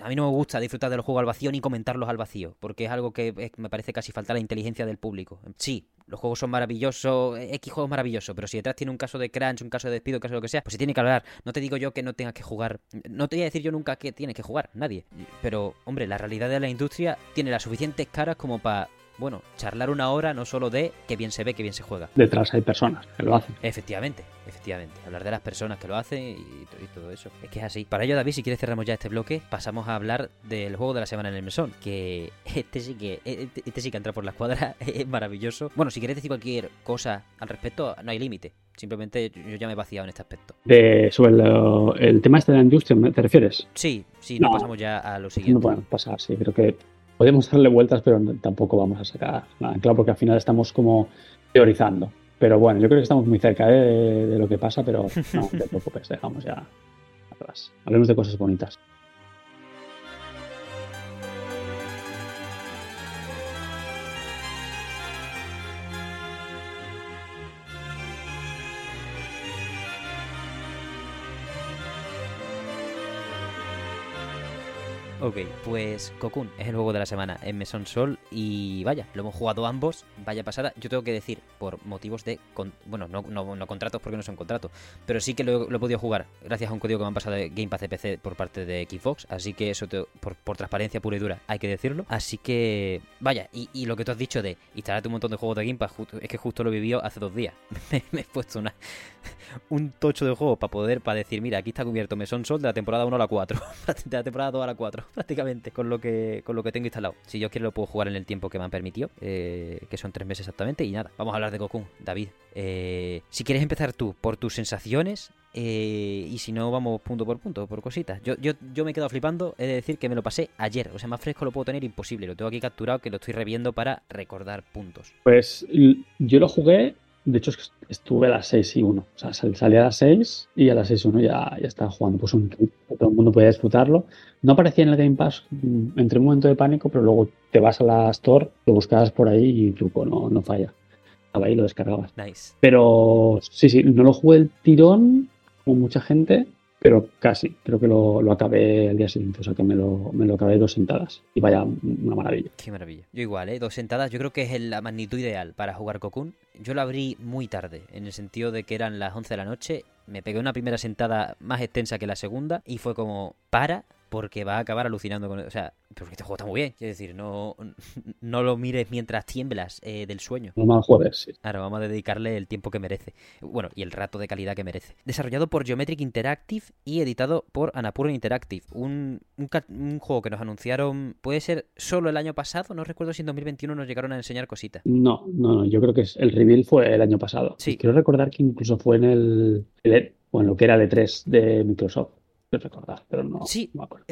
A mí no me gusta disfrutar de los juegos al vacío ni comentarlos al vacío, porque es algo que eh, me parece casi falta la inteligencia del público. Sí, los juegos son maravillosos, X juegos maravillosos, pero si detrás tiene un caso de crunch, un caso de despido, un caso de lo que sea, pues se tiene que hablar. No te digo yo que no tengas que jugar, no te voy a decir yo nunca que tienes que jugar, nadie. Pero, hombre, la realidad de la industria tiene las suficientes caras como para, bueno, charlar una hora no solo de que bien se ve, que bien se juega. Detrás hay personas que lo hacen. Efectivamente, efectivamente. Hablar de las personas que lo hacen y, y todo eso. Es que es así. Para ello, David, si quieres cerramos ya este bloque, pasamos a hablar del juego de la semana en el mesón. Que este sí que, este, este sí que entra por la escuadra, es maravilloso. Bueno, si quieres decir cualquier cosa al respecto, no hay límite. Simplemente yo ya me he vaciado en este aspecto. De, sobre lo- el tema este de la industria, ¿me- ¿te refieres? Sí, sí, no, No. pasamos ya a lo No siguiente. podemos pasar, sí, creo que podemos darle vueltas, pero no- tampoco vamos a sacar nada claro, porque al final estamos como teorizando. Pero bueno, yo creo que estamos muy cerca de, de lo que pasa, pero no te preocupes, dejamos ya atrás. Hablemos de cosas bonitas. Ok, pues Cocoon es el juego de la semana en Mesón Sol y vaya, lo hemos jugado ambos, vaya pasada. Yo tengo que decir, por motivos de, con- bueno, no, no, no contratos porque no son contratos, pero sí que lo, lo he podido jugar gracias a un código que me han pasado de Game Pass de PC por parte de Xbox, así que eso te- por, transparencia pura y dura hay que decirlo. Así que, vaya, y, y lo que tú has dicho de instalarte un montón de juegos de Game Pass, es que justo lo vivió hace dos días. me, me he puesto una, un tocho de juego para poder, para decir, mira, aquí está cubierto Mesón Sol de la temporada 1 a la 4, de la temporada 2 a la 4, prácticamente, con lo que con lo que tengo instalado. Si yo quiero lo puedo jugar en el tiempo que me han permitido, eh, que son tres meses exactamente, y nada, vamos a hablar de Cocoon, David. Eh, si quieres empezar tú por tus sensaciones, eh, y si no, vamos punto por punto, por cositas. Yo, yo, yo me he quedado flipando, he de decir que me lo pasé ayer, o sea, más fresco lo puedo tener imposible, lo tengo aquí capturado, que lo estoy reviendo para recordar puntos. Pues yo lo jugué, de hecho estuve a las 6 y 1. O sea, sal- salí a las 6 y a las 6 y 1 ya, ya estaba jugando. Pues un kit, que todo el mundo podía disfrutarlo. No aparecía en el Game Pass, mm, entré en un momento de pánico, pero luego te vas a la Store, lo buscabas por ahí y truco, no, no falla. Estaba ahí y lo descargabas. Nice. Pero sí, sí, no lo jugué el tirón como mucha gente, pero casi. Creo que lo, lo acabé al día siguiente, o sea que me lo, me lo acabé dos sentadas. Y vaya, una maravilla. Qué maravilla. Yo igual, ¿eh? Dos sentadas, yo creo que es la magnitud ideal para jugar Cocoon. Yo lo abrí muy tarde, en el sentido de que eran las 11 de la noche. Me pegué una primera sentada más extensa que la segunda y fue como, para, porque va a acabar alucinando con... O sea, porque este juego está muy bien. Quiero decir, no, no lo mires mientras tiemblas eh, del sueño. Normal jueves, sí. Ahora vamos a dedicarle el tiempo que merece. Bueno, y el rato de calidad que merece. Desarrollado por Geometric Interactive y editado por Annapurna Interactive. Un, un, juego que nos anunciaron, puede ser solo el año pasado, no recuerdo si en 2021 nos llegaron a enseñar cositas. No, no, no, yo creo que el reveal fue el año pasado. Sí. Y Quiero recordar que incluso fue en el, el E- bueno, lo que era el E3 de Microsoft. Recordar, pero no, Sí. no me acuerdo.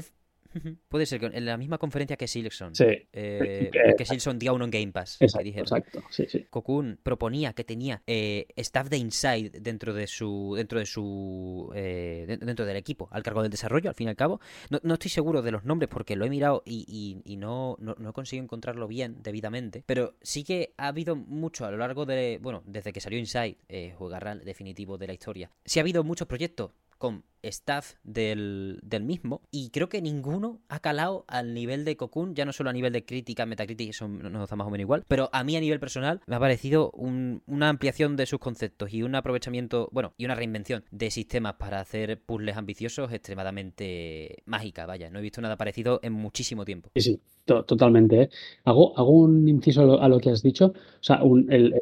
Ujú. Puede ser que en la misma conferencia que Silson. Sí, Eh, que- Silson dio uno en Game Pass. exacto, dijeron. exacto, sí, sí. Cocoon proponía que tenía eh, staff de Inside dentro de su dentro de su eh, de- dentro del equipo al cargo del desarrollo al fin y al cabo no, no estoy seguro de los nombres porque lo he mirado y, y- y no, no, no consigo encontrarlo bien debidamente pero sí que ha habido mucho a lo largo de bueno desde que salió Inside eh, jugarral definitivo de la historia sí ha habido muchos proyectos con staff del, del mismo y creo que ninguno ha calado al nivel de Cocoon, ya no solo a nivel de crítica, Metacritic, eso nos está más o menos igual, pero a mí a nivel personal me ha parecido un- una ampliación de sus conceptos y un aprovechamiento, bueno, y una reinvención de sistemas para hacer puzzles ambiciosos extremadamente mágica, vaya, no he visto nada parecido en muchísimo tiempo. Sí, sí, to- totalmente. ¿eh? Hago, hago un inciso a lo, que has dicho. O sea, un- el-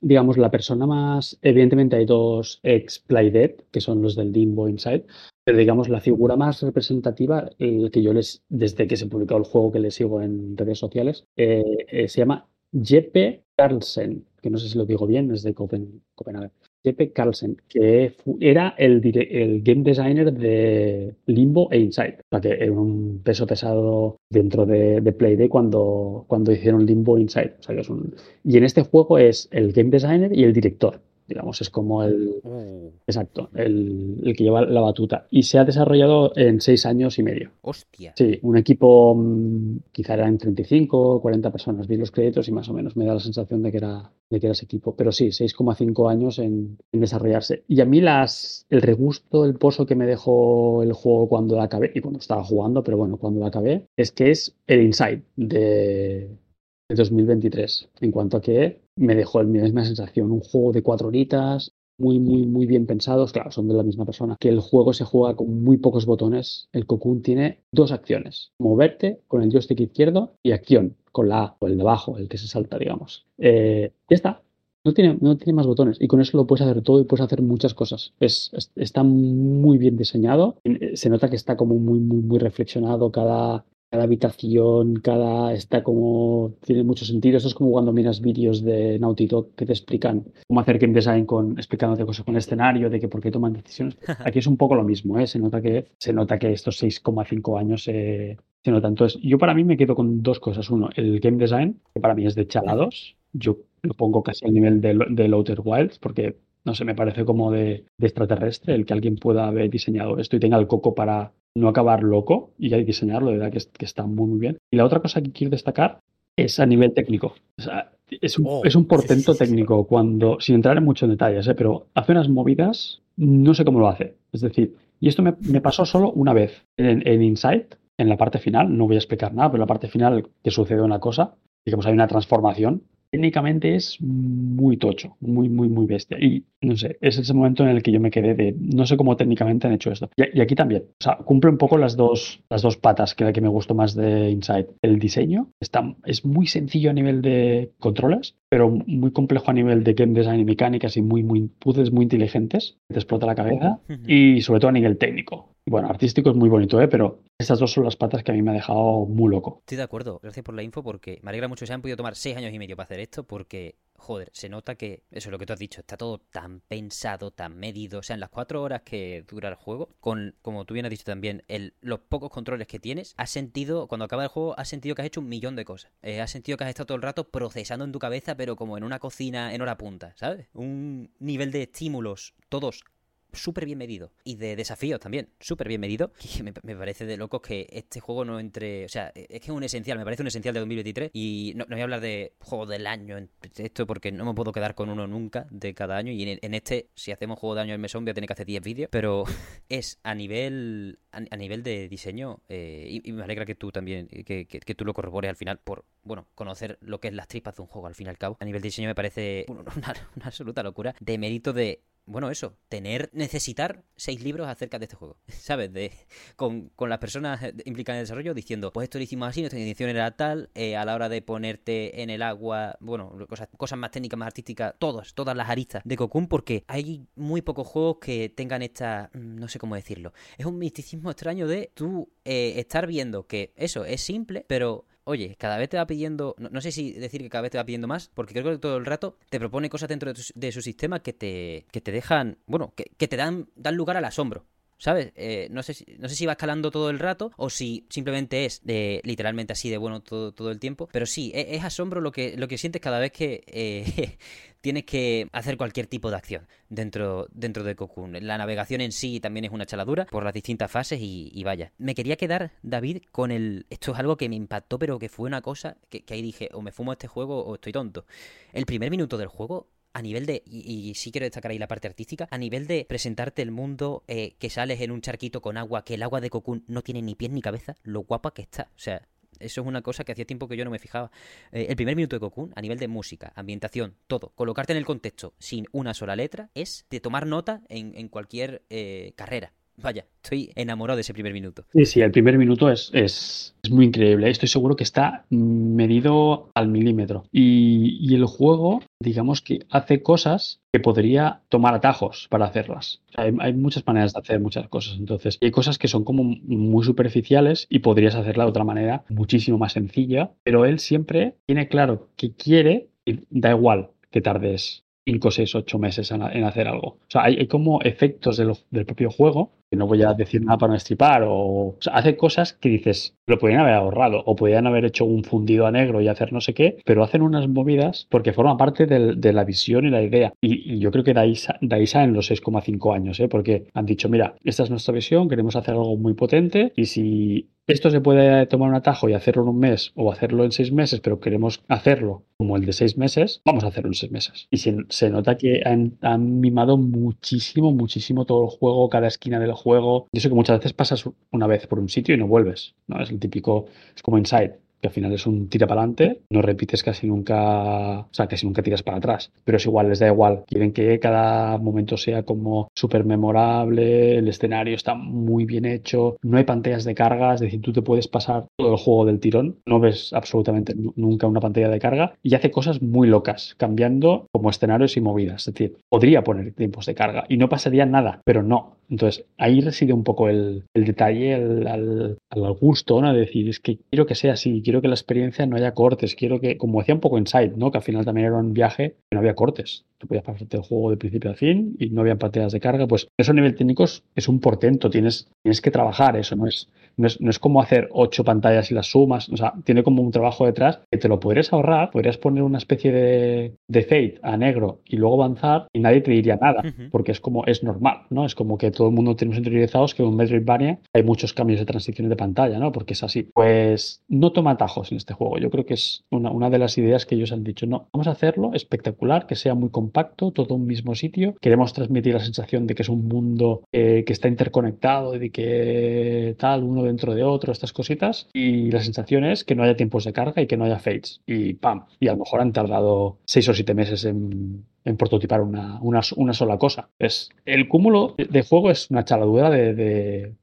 digamos, la persona más. Evidentemente hay dos ex Playdead, que son los del Limbo Inside. Pero digamos, la figura más representativa, el que yo les, desde que se publicó el juego que le sigo en redes sociales, eh, eh, se llama Jeppe Carlsen, que no sé si lo digo bien, es de Copen- Copenhague. Jeppe Carlsen, que era el, game designer de Limbo e Inside. Que era un peso pesado dentro de, de Playday cuando, cuando hicieron Limbo e Inside. O sea, que es un... Y en este juego es el game designer y el director. Digamos, es como el, Uh, exacto, el, el que lleva la batuta. Y se ha desarrollado en seis años y medio. hostia. Sí, un equipo mm, quizá eran 35 o 40 personas. Vi los créditos y más o menos me da la sensación de que era, de que era ese equipo. Pero sí, 6,5 años en, en desarrollarse. Y a mí las, el regusto, el pozo que me dejó el juego cuando lo acabé, y cuando estaba jugando, pero bueno, cuando lo acabé, es que es el Inside de, de 2023. En cuanto a que me dejó la misma sensación. Un juego de cuatro horitas, muy, muy, muy bien pensados. Claro, son de la misma persona. Que el juego se juega con muy pocos botones. El Cocoon tiene dos acciones: moverte con el joystick izquierdo y acción con la A o el de abajo, el que se salta, digamos. Eh, ya está. No tiene, no tiene más botones y con eso lo puedes hacer todo y puedes hacer muchas cosas. Es, es- está muy bien diseñado. Eh, Se nota que está como muy, muy, muy reflexionado cada, cada habitación, cada está como tiene mucho sentido. Esto es como cuando miras vídeos de Naughty Dog que te explican cómo hacer game design con explicándote cosas con el escenario, de que por qué toman decisiones. Aquí es un poco lo mismo, ¿eh? Se nota que se nota que estos 6,5 años eh, se nota. Entonces, yo para mí me quedo con dos cosas. Uno, el game design, que para mí es de chalados. Yo lo pongo casi al nivel de, de Outer Wilds, porque no sé, me parece como de, de extraterrestre el que alguien pueda haber diseñado esto y tenga el coco para no acabar loco y que diseñarlo, de verdad que, es- que está muy, muy bien. Y la otra cosa que quiero destacar es a nivel técnico. O sea, es un, Oh, es un portento sí, sí, sí. técnico cuando, sin entrar en mucho en detalles, ¿eh? pero hace unas movidas, no sé cómo lo hace. Es decir, y esto me, me pasó solo una vez en, en Insight, en la parte final, no voy a explicar nada, pero en la parte final que sucede una cosa, digamos, hay una transformación. Técnicamente es muy tocho, muy, muy, muy bestia. Y no sé, es ese momento en el que yo me quedé de no sé cómo técnicamente han hecho esto. Y, y aquí también, o sea, cumple un poco las dos, las dos patas que la que me gustó más de Inside. El diseño está, es muy sencillo a nivel de controles, pero muy complejo a nivel de game design y mecánicas y muy, muy puzzles muy inteligentes. Te explota la cabeza y sobre todo a nivel técnico. Bueno, artístico es muy bonito, ¿eh? pero estas dos son las patas que a mí me ha dejado muy loco. Estoy de acuerdo, gracias por la info porque me alegra mucho que se han podido tomar seis años y medio para hacer esto porque, joder, se nota que, eso es lo que tú has dicho, está todo tan pensado, tan medido, o sea, en las cuatro horas que dura el juego, con, como tú bien has dicho también, los pocos controles que tienes, has sentido, cuando acaba el juego, has sentido que has hecho un millón de cosas. Eh, has sentido que has estado todo el rato procesando en tu cabeza, pero como en una cocina en hora punta, ¿sabes? Un nivel de estímulos, todos súper bien medido. Y de desafíos también, súper bien medido. Y me, parece de locos que este juego no entre. O sea, es que es un esencial, me parece un esencial de 2023. Y no, no voy a hablar de juego del año, esto porque no me puedo quedar con uno nunca de cada año. Y en, este, si hacemos juego de año en mesón, voy a tener que hacer 10 vídeos. Pero es a nivel a, nivel de diseño. eh, y, me alegra que tú también, que, que- que tú lo corrobores al final por, bueno, conocer lo que es las tripas de un juego al fin y al cabo. A nivel de diseño me parece una- una absoluta locura. De mérito de bueno, eso, tener, necesitar seis libros acerca de este juego, ¿sabes? De, con, con las personas eh, implicadas en el desarrollo diciendo, pues esto lo hicimos así, nuestra intención era tal, eh, a la hora de ponerte en el agua, bueno, cosas, cosas más técnicas, más artísticas, todas, todas las aristas de Cocoon, porque hay muy pocos juegos que tengan esta, mm, no sé cómo decirlo, es un misticismo extraño de tú eh, estar viendo que eso es simple, pero Oye, cada vez te va pidiendo, no, sé si decir que cada vez te va pidiendo más, porque creo que todo el rato te propone cosas dentro de, tu- de su sistema que te, que te dejan, bueno, que, que te dan, dan lugar al asombro. ¿sabes? Eh, no, sé si, no sé si va escalando todo el rato o si simplemente es de literalmente así de bueno todo, todo el tiempo. Pero sí, e, es, asombro lo que, lo que sientes cada vez que eh, tienes que hacer cualquier tipo de acción dentro, dentro de Cocoon. La navegación en sí también es una chaladura por las distintas fases y, vaya. Me quería quedar, David, con el... Esto es algo que me impactó, pero que fue una cosa que, ahí dije, o me fumo este juego o estoy tonto. El primer minuto del juego a nivel de, y, sí quiero destacar ahí la parte artística, a nivel de presentarte el mundo, eh, que sales en un charquito con agua, que el agua de Cocoon no tiene ni pies ni cabeza, lo guapa que está. O sea, eso es una cosa que hacía tiempo que yo no me fijaba. Eh, el primer minuto de Cocoon, a nivel de música, ambientación, todo, colocarte en el contexto sin una sola letra, es de tomar nota en, cualquier eh, carrera. Vaya, estoy enamorado de ese primer minuto. Sí, sí, el primer minuto es, es, muy increíble. Estoy seguro que está medido al milímetro. Y, el juego, digamos que hace cosas que podría tomar atajos para hacerlas. hay, muchas maneras de hacer muchas cosas. Entonces, hay cosas que son como muy superficiales y podrías hacerla de otra manera muchísimo más sencilla. Pero él siempre tiene claro que quiere y da igual que tardes 5, 6, 8 meses en, hacer algo. O sea, hay, como efectos del propio juego, no voy a decir nada para no estripar, o, sea, hace cosas que dices, lo podrían haber ahorrado, o podrían haber hecho un fundido a negro y hacer no sé qué, pero hacen unas movidas porque forman parte de la visión y la idea. Y, yo creo que de ahí, salen los 6,5 años, ¿eh? porque han dicho, mira, esta es nuestra visión, queremos hacer algo muy potente, y si esto se puede tomar un atajo y hacerlo en un mes o hacerlo en seis meses, pero queremos hacerlo como el de seis meses, vamos a hacerlo en seis meses. Y se, nota que han, han, mimado muchísimo, muchísimo todo el juego, cada esquina del juego. Y eso que muchas veces pasas una vez por un sitio y no vuelves. ¿no? Es el típico, es como Inside que al final es un tira para adelante, no repites casi nunca, o sea, casi nunca tiras para atrás, pero es igual, les da igual, quieren que cada momento sea como súper memorable, el escenario está muy bien hecho, no hay pantallas de carga, es decir, tú te puedes pasar todo el juego del tirón, no ves absolutamente nunca una pantalla de carga y hace cosas muy locas, cambiando como escenarios y movidas, es decir, podría poner tiempos de carga y no pasaría nada, pero no, entonces, ahí reside un poco el, detalle, el, al, gusto, ¿no? De decir, es que quiero que sea así, quiero que la experiencia no haya cortes, quiero que, como decía un poco Inside, ¿no? Que al final también era un viaje que no había cortes. Tú podías pasarte el juego de principio a fin y no había pantallas de carga. Pues eso a nivel técnico es un portento, tienes, tienes que trabajar eso, no es, no es, como hacer ocho pantallas y las sumas, o sea, tiene como un trabajo detrás que te lo podrías ahorrar, podrías poner una especie de, de fade a negro y luego avanzar y nadie te diría nada, porque es como, es normal, ¿no? Es como que todo el mundo tenemos interiorizados que en Metroidvania hay muchos cambios de transiciones de pantalla, ¿no? Porque es así. Pues no toma atajos en este juego. Yo creo que es una, una de las ideas que ellos han dicho. No, vamos a hacerlo espectacular, que sea muy compacto, todo un mismo sitio. Queremos transmitir la sensación de que es un mundo eh, que está interconectado, de que tal, uno dentro de otro, estas cositas. Y la sensación es que no haya tiempos de carga y que no haya fades. Y pam. Y a lo mejor han tardado seis o siete meses en en prototipar una, una, sola cosa. Es, el cúmulo de juego es una chaladura de,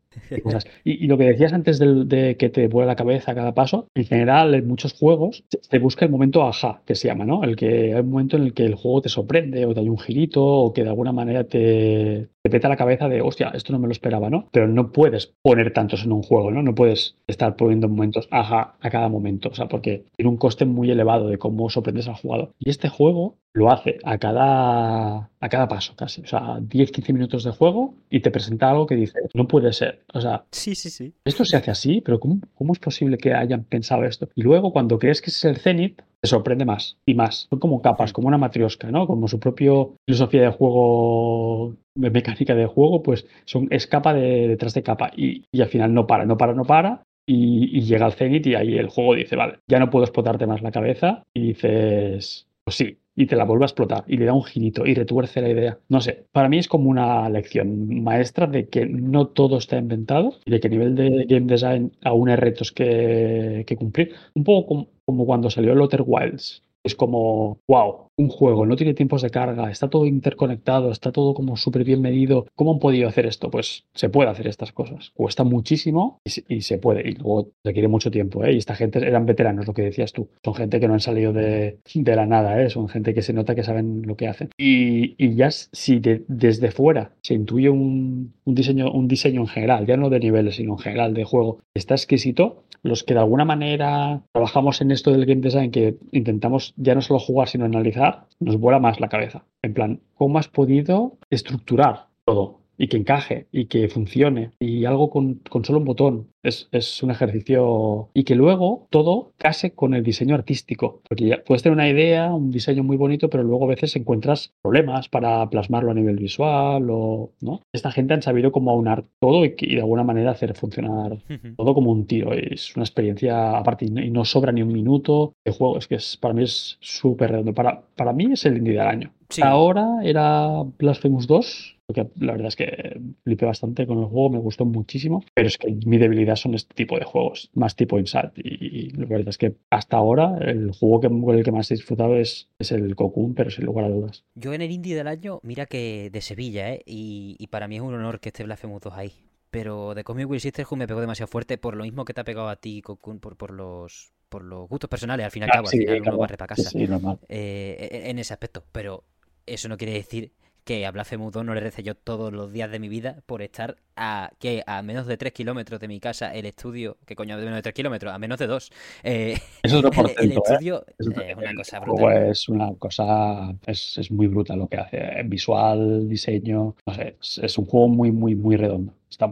Y, lo que decías antes de, que te vuela la cabeza a cada paso, en general en muchos juegos se busca el momento ajá, que se llama, ¿no? El que hay un momento en el que el juego te sorprende o te hay un girito o que de alguna manera te, te peta la cabeza de, hostia, esto no me lo esperaba, ¿no? Pero no puedes poner tantos en un juego, ¿no? No puedes estar poniendo momentos ajá a cada momento, o sea, porque tiene un coste muy elevado de cómo sorprendes al jugador. Y este juego lo hace a cada, a cada paso casi. O sea, 10, 15 minutos de juego y te presenta algo que dice, no puede ser. O sea, sí, sí, sí. Esto se hace así, pero ¿cómo, cómo es posible que hayan pensado esto? Y luego cuando crees que ese es el cenit, te sorprende más y más. Son como capas, como una matriosca, ¿no? Como su propia filosofía de juego, de mecánica de juego, pues son, es capa de, detrás de capa y, y al final no para, no para, no para y, llega al cenit y ahí el juego dice, vale, ya no puedo explotarte más la cabeza y dices, pues sí, y te la vuelve a explotar y le da un girito y retuerce la idea. No sé, para mí es como una lección maestra de que no todo está inventado y de que a nivel de game design aún hay retos que, que cumplir. Un poco como, como cuando salió el Outer Wilds. Es como, wow, un juego, no tiene tiempos de carga, está todo interconectado, está todo como súper bien medido. ¿Cómo han podido hacer esto? Pues se puede hacer estas cosas. Cuesta muchísimo y, se puede. Y luego requiere mucho tiempo. ¿eh? Y esta gente eran veteranos, lo que decías tú. Son gente que no han salido de, la nada, ¿eh? son gente que se nota que saben lo que hacen. Y, ya si desde fuera se intuye un, diseño, un diseño en general, ya no de niveles, sino en general de juego, está exquisito, los que de alguna manera trabajamos en esto del game design, que intentamos ya no solo jugar, sino analizar, nos vuela más la cabeza. En plan, ¿cómo has podido estructurar todo? Y que encaje y que funcione y algo con, con solo un botón. Es, es, un ejercicio y que luego todo case con el diseño artístico. Porque ya puedes tener una idea, un diseño muy bonito, pero luego a veces encuentras problemas para plasmarlo a nivel visual o no. Esta gente han sabido cómo aunar todo y, y de alguna manera hacer funcionar todo como un tiro. Es una experiencia aparte y no sobra ni un minuto de juego. Es que es, para mí es súper redondo. Para, para mí es el indie del año. Sí. Ahora era Blasphemous 2, porque la verdad es que flipé bastante con el juego, me gustó muchísimo, pero es que mi debilidad son este tipo de juegos, más tipo Insat. Y la verdad es que hasta ahora el juego que, con el que más he disfrutado es, es el Cocoon, pero sin lugar a dudas. Yo en el indie del año, mira que de Sevilla, ¿eh? Y, y para mí es un honor que esté Blasphemous 2 ahí. Pero de Cosmic Will Sisterhood me pegó demasiado fuerte por lo mismo que te ha pegado a ti, Cocoon, por, por los por los gustos personales, al fin y al Ah, cabo, sí, al final uno barre para casa. Sí, normal. eh, en ese aspecto. Pero eso no quiere decir que a Blasphemous 2 no le rece yo todos los días de mi vida por estar a que a menos de 3 kilómetros de mi casa el estudio, que coño, de menos de 3 kilómetros, a menos de 2. Eh, Es otro por el ¿eh? estudio Es, otro- es una cosa brutal. es una cosa, es, es muy brutal lo que hace. Visual, diseño, no sé, es, es un juego muy, muy, muy redondo. Está,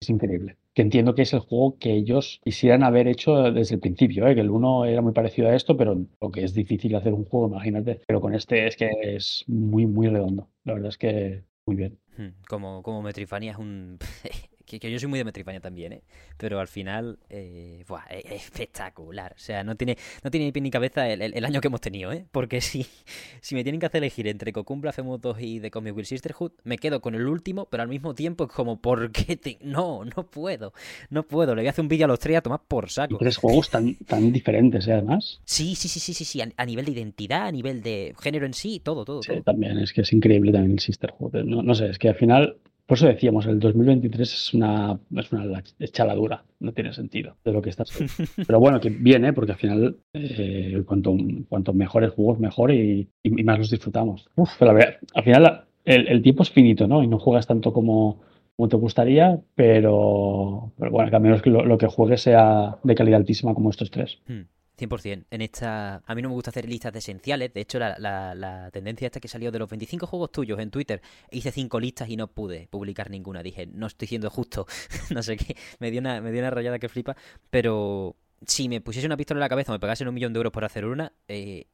es increíble. Entiendo que es el juego que ellos quisieran haber hecho desde el principio, ¿eh? que el 1 era muy parecido a esto, pero lo que es difícil hacer un juego, imagínate. Pero con este es que es muy, muy redondo. La verdad es que muy bien. Hmm, Como, como Metrifania es un... que, que yo soy muy de Metrifania también, ¿eh? Pero al final, eh, buah, es, es espectacular. O sea, no tiene, no tiene ni pie ni cabeza el, el- el año que hemos tenido, ¿eh? Porque si, si me tienen que hacer elegir entre Cocoon Blasphemous 2 y The Comic Will Sisterhood, me quedo con el último, pero al mismo tiempo es como, ¿por qué te...? No, no puedo. No puedo. Le voy a hacer un vídeo a los tres a tomar por Y saco. tres juegos tan, tan diferentes, ¿eh? además. Sí, sí, sí, sí, sí, sí. A, a nivel de identidad, a nivel de género en sí, todo, todo, Sí, todo. también es que es increíble también el Sisterhood. No, no sé, es que al final, por eso decíamos, el 2023 es una, es una echaladura, no tiene sentido de lo que está. Pero bueno, que viene, porque al final, eh, cuanto, cuanto mejores juegos, mejor y, y- y más los disfrutamos. Uf, pero a ver, al final el, el tiempo es finito, ¿no? Y no juegas tanto como, como te gustaría, pero, pero bueno, que al menos que lo, lo que juegues sea de calidad altísima como estos tres. Hmm, 100%. En esta. A mí no me gusta hacer listas de esenciales. De hecho, la, la- tendencia esta que salió de los 25 juegos tuyos en Twitter, hice 5 listas y no pude publicar ninguna. Dije, no estoy siendo justo. no sé qué. Me dio, una, me dio una rayada que flipa. Pero si me pusiese una pistola en la cabeza o me pagasen un millón de euros por hacer una, eh,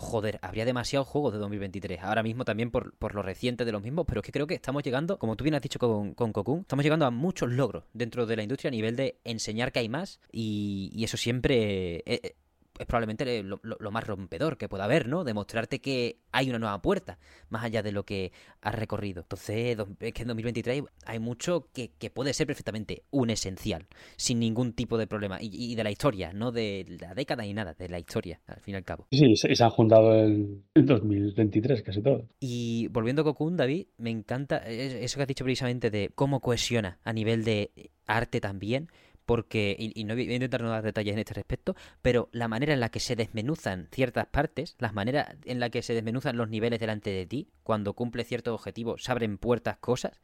Joder, habría demasiados juegos de 2023. Ahora mismo también por, por lo reciente de los mismos, pero es que creo que estamos llegando, como tú bien has dicho con, con Cocoon, estamos llegando a muchos logros dentro de la industria a nivel de enseñar que hay más y, y eso siempre eh, eh, es probablemente lo, lo- lo más rompedor que pueda haber, ¿no? Demostrarte que hay una nueva puerta, más allá de lo que has recorrido. Entonces, es que en 2023 hay mucho que, que puede ser perfectamente un esencial, sin ningún tipo de problema. Y, y de la historia, no de la década ni nada, de la historia, al fin y al cabo. Sí, se, se han juntado el, el 2023 casi todo. Y volviendo a Cocoon, David, me encanta eh, eso que has dicho precisamente de cómo cohesiona a nivel de arte también, porque, y, no voy a intentar no dar detalles en este respecto, pero la manera en la que se desmenuzan ciertas partes, las maneras en la que se desmenuzan los niveles delante de ti, cuando cumple ciertos objetivos, se abren puertas, cosas,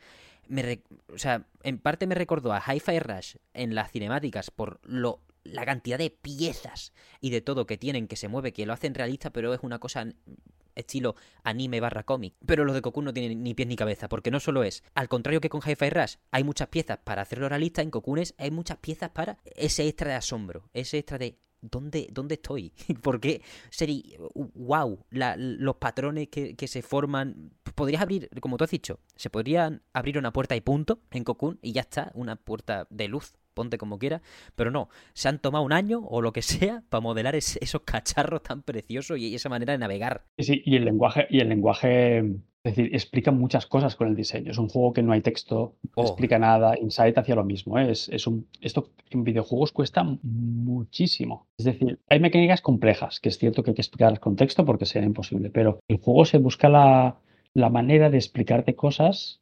me o sea, en parte me recordó a Hi-Fi Rush en las cinemáticas por lo la cantidad de piezas y de todo que tienen que se mueve, que lo hacen realista, pero es una cosa estilo anime barra cómic. Pero los de Cocoon no tienen ni pies ni cabeza, porque no solo es, al contrario que con Hi-Fi Rush, hay muchas piezas para hacerlo realista, en Cocoon es- hay muchas piezas para ese extra de asombro, ese extra de ¿dónde, dónde estoy? ¿Por qué? Sería, wow, la- los patrones que, que se forman. Podrías abrir, como tú has dicho, se podrían abrir una puerta y punto en Cocoon y ya está, una puerta de luz. Ponte como quiera, pero no, se han tomado un año o lo que sea para modelar es- esos cacharros tan preciosos y esa manera de navegar. Sí, y el lenguaje, y el lenguaje, es decir, explica muchas cosas con el diseño. Es un juego que no hay texto, no Oh. explica nada. Inside hacía lo mismo. ¿eh? Es, es un, esto en videojuegos cuesta muchísimo. Es decir, hay mecánicas complejas, que es cierto que hay que explicarlas con texto porque sería imposible, pero el juego se busca la, la manera de explicarte cosas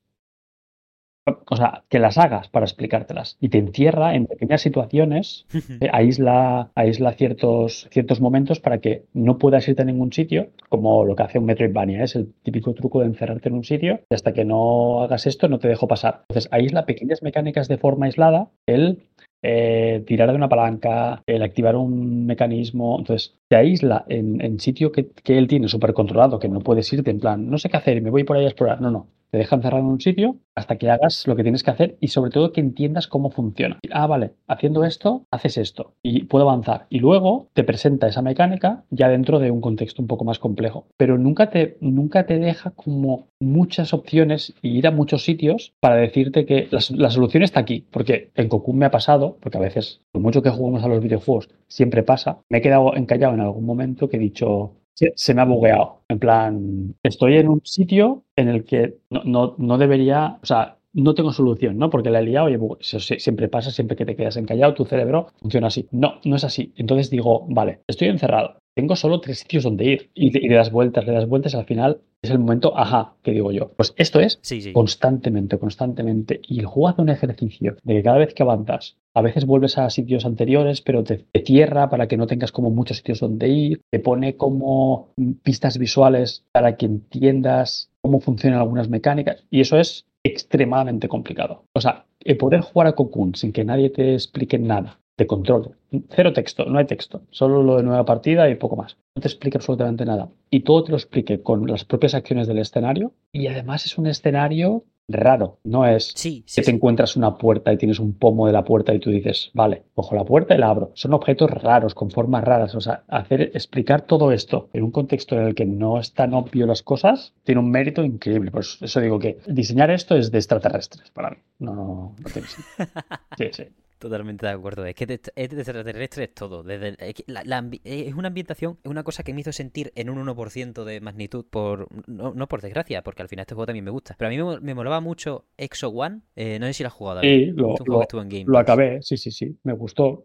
o sea, que las hagas para explicártelas y te encierra en pequeñas situaciones, eh, aísla, aísla ciertos, ciertos momentos para que no puedas irte a ningún sitio, como lo que hace un Metroidvania, ¿eh? es el típico truco de encerrarte en un sitio y hasta que no hagas esto no te dejo pasar. Entonces, aísla pequeñas mecánicas de forma aislada, el eh, tirar de una palanca, el activar un mecanismo, entonces te aísla en, sitio que, que él tiene súper controlado, que no puedes irte en plan, no sé qué hacer, me voy por ahí a explorar, no, no te deja encerrado en un sitio hasta que hagas lo que tienes que hacer y sobre todo que entiendas cómo funciona. Ah, vale, haciendo esto, haces esto y puedo avanzar. Y luego te presenta esa mecánica ya dentro de un contexto un poco más complejo. Pero nunca te, nunca te deja como muchas opciones y ir a muchos sitios para decirte que la, la solución está aquí. Porque en Cocoon me ha pasado, porque a veces, por mucho que juguemos a los videojuegos, siempre pasa, me he quedado encallado en algún momento que he dicho, se, se, me ha bugueado. En plan, estoy en un sitio en el que no, no, no debería, o sea, no tengo solución, ¿no? Porque la he liado y eso siempre pasa, siempre que te quedas encallado, tu cerebro funciona así. No, no es así. Entonces digo, vale, estoy encerrado. Tengo solo tres sitios donde ir y, y le das vueltas, le das vueltas, al final es el momento, ajá, que digo yo. Pues esto es Sí, sí. constantemente, constantemente. Y el juego hace un ejercicio de que cada vez que avanzas, a veces vuelves a sitios anteriores, pero te, te cierra para que no tengas como muchos sitios donde ir, te pone como pistas visuales para que entiendas cómo funcionan algunas mecánicas. Y eso es extremadamente complicado. O sea, el poder jugar a Cocoon sin que nadie te explique nada de control. Cero texto, no hay texto, solo lo de nueva partida y poco más. No te explica absolutamente nada. Y todo te lo explique con las propias acciones del escenario. Y además es un escenario raro. No es Sí, sí, que te sí. encuentras una puerta y tienes un pomo de la puerta y tú dices, vale, cojo la puerta y la abro. Son objetos raros, con formas raras. O sea, hacer, explicar todo esto en un contexto en el que no es tan obvio las cosas, tiene un mérito increíble. Por eso- digo que diseñar esto es de extraterrestres para mí. No, no, no tiene sentido. Sí, sí. Totalmente de acuerdo. Es que de- es de extraterrestre es todo. Desde es, que la- la ambi- es una ambientación, es una cosa que me hizo sentir en un 1% de magnitud, por no, no por desgracia, porque al final este juego también me gusta. Pero a mí me, me molaba mucho Exo One. eh, no sé si lo has jugado. Sí, lo, juego lo- en Game acabé, sí, sí, sí, me gustó.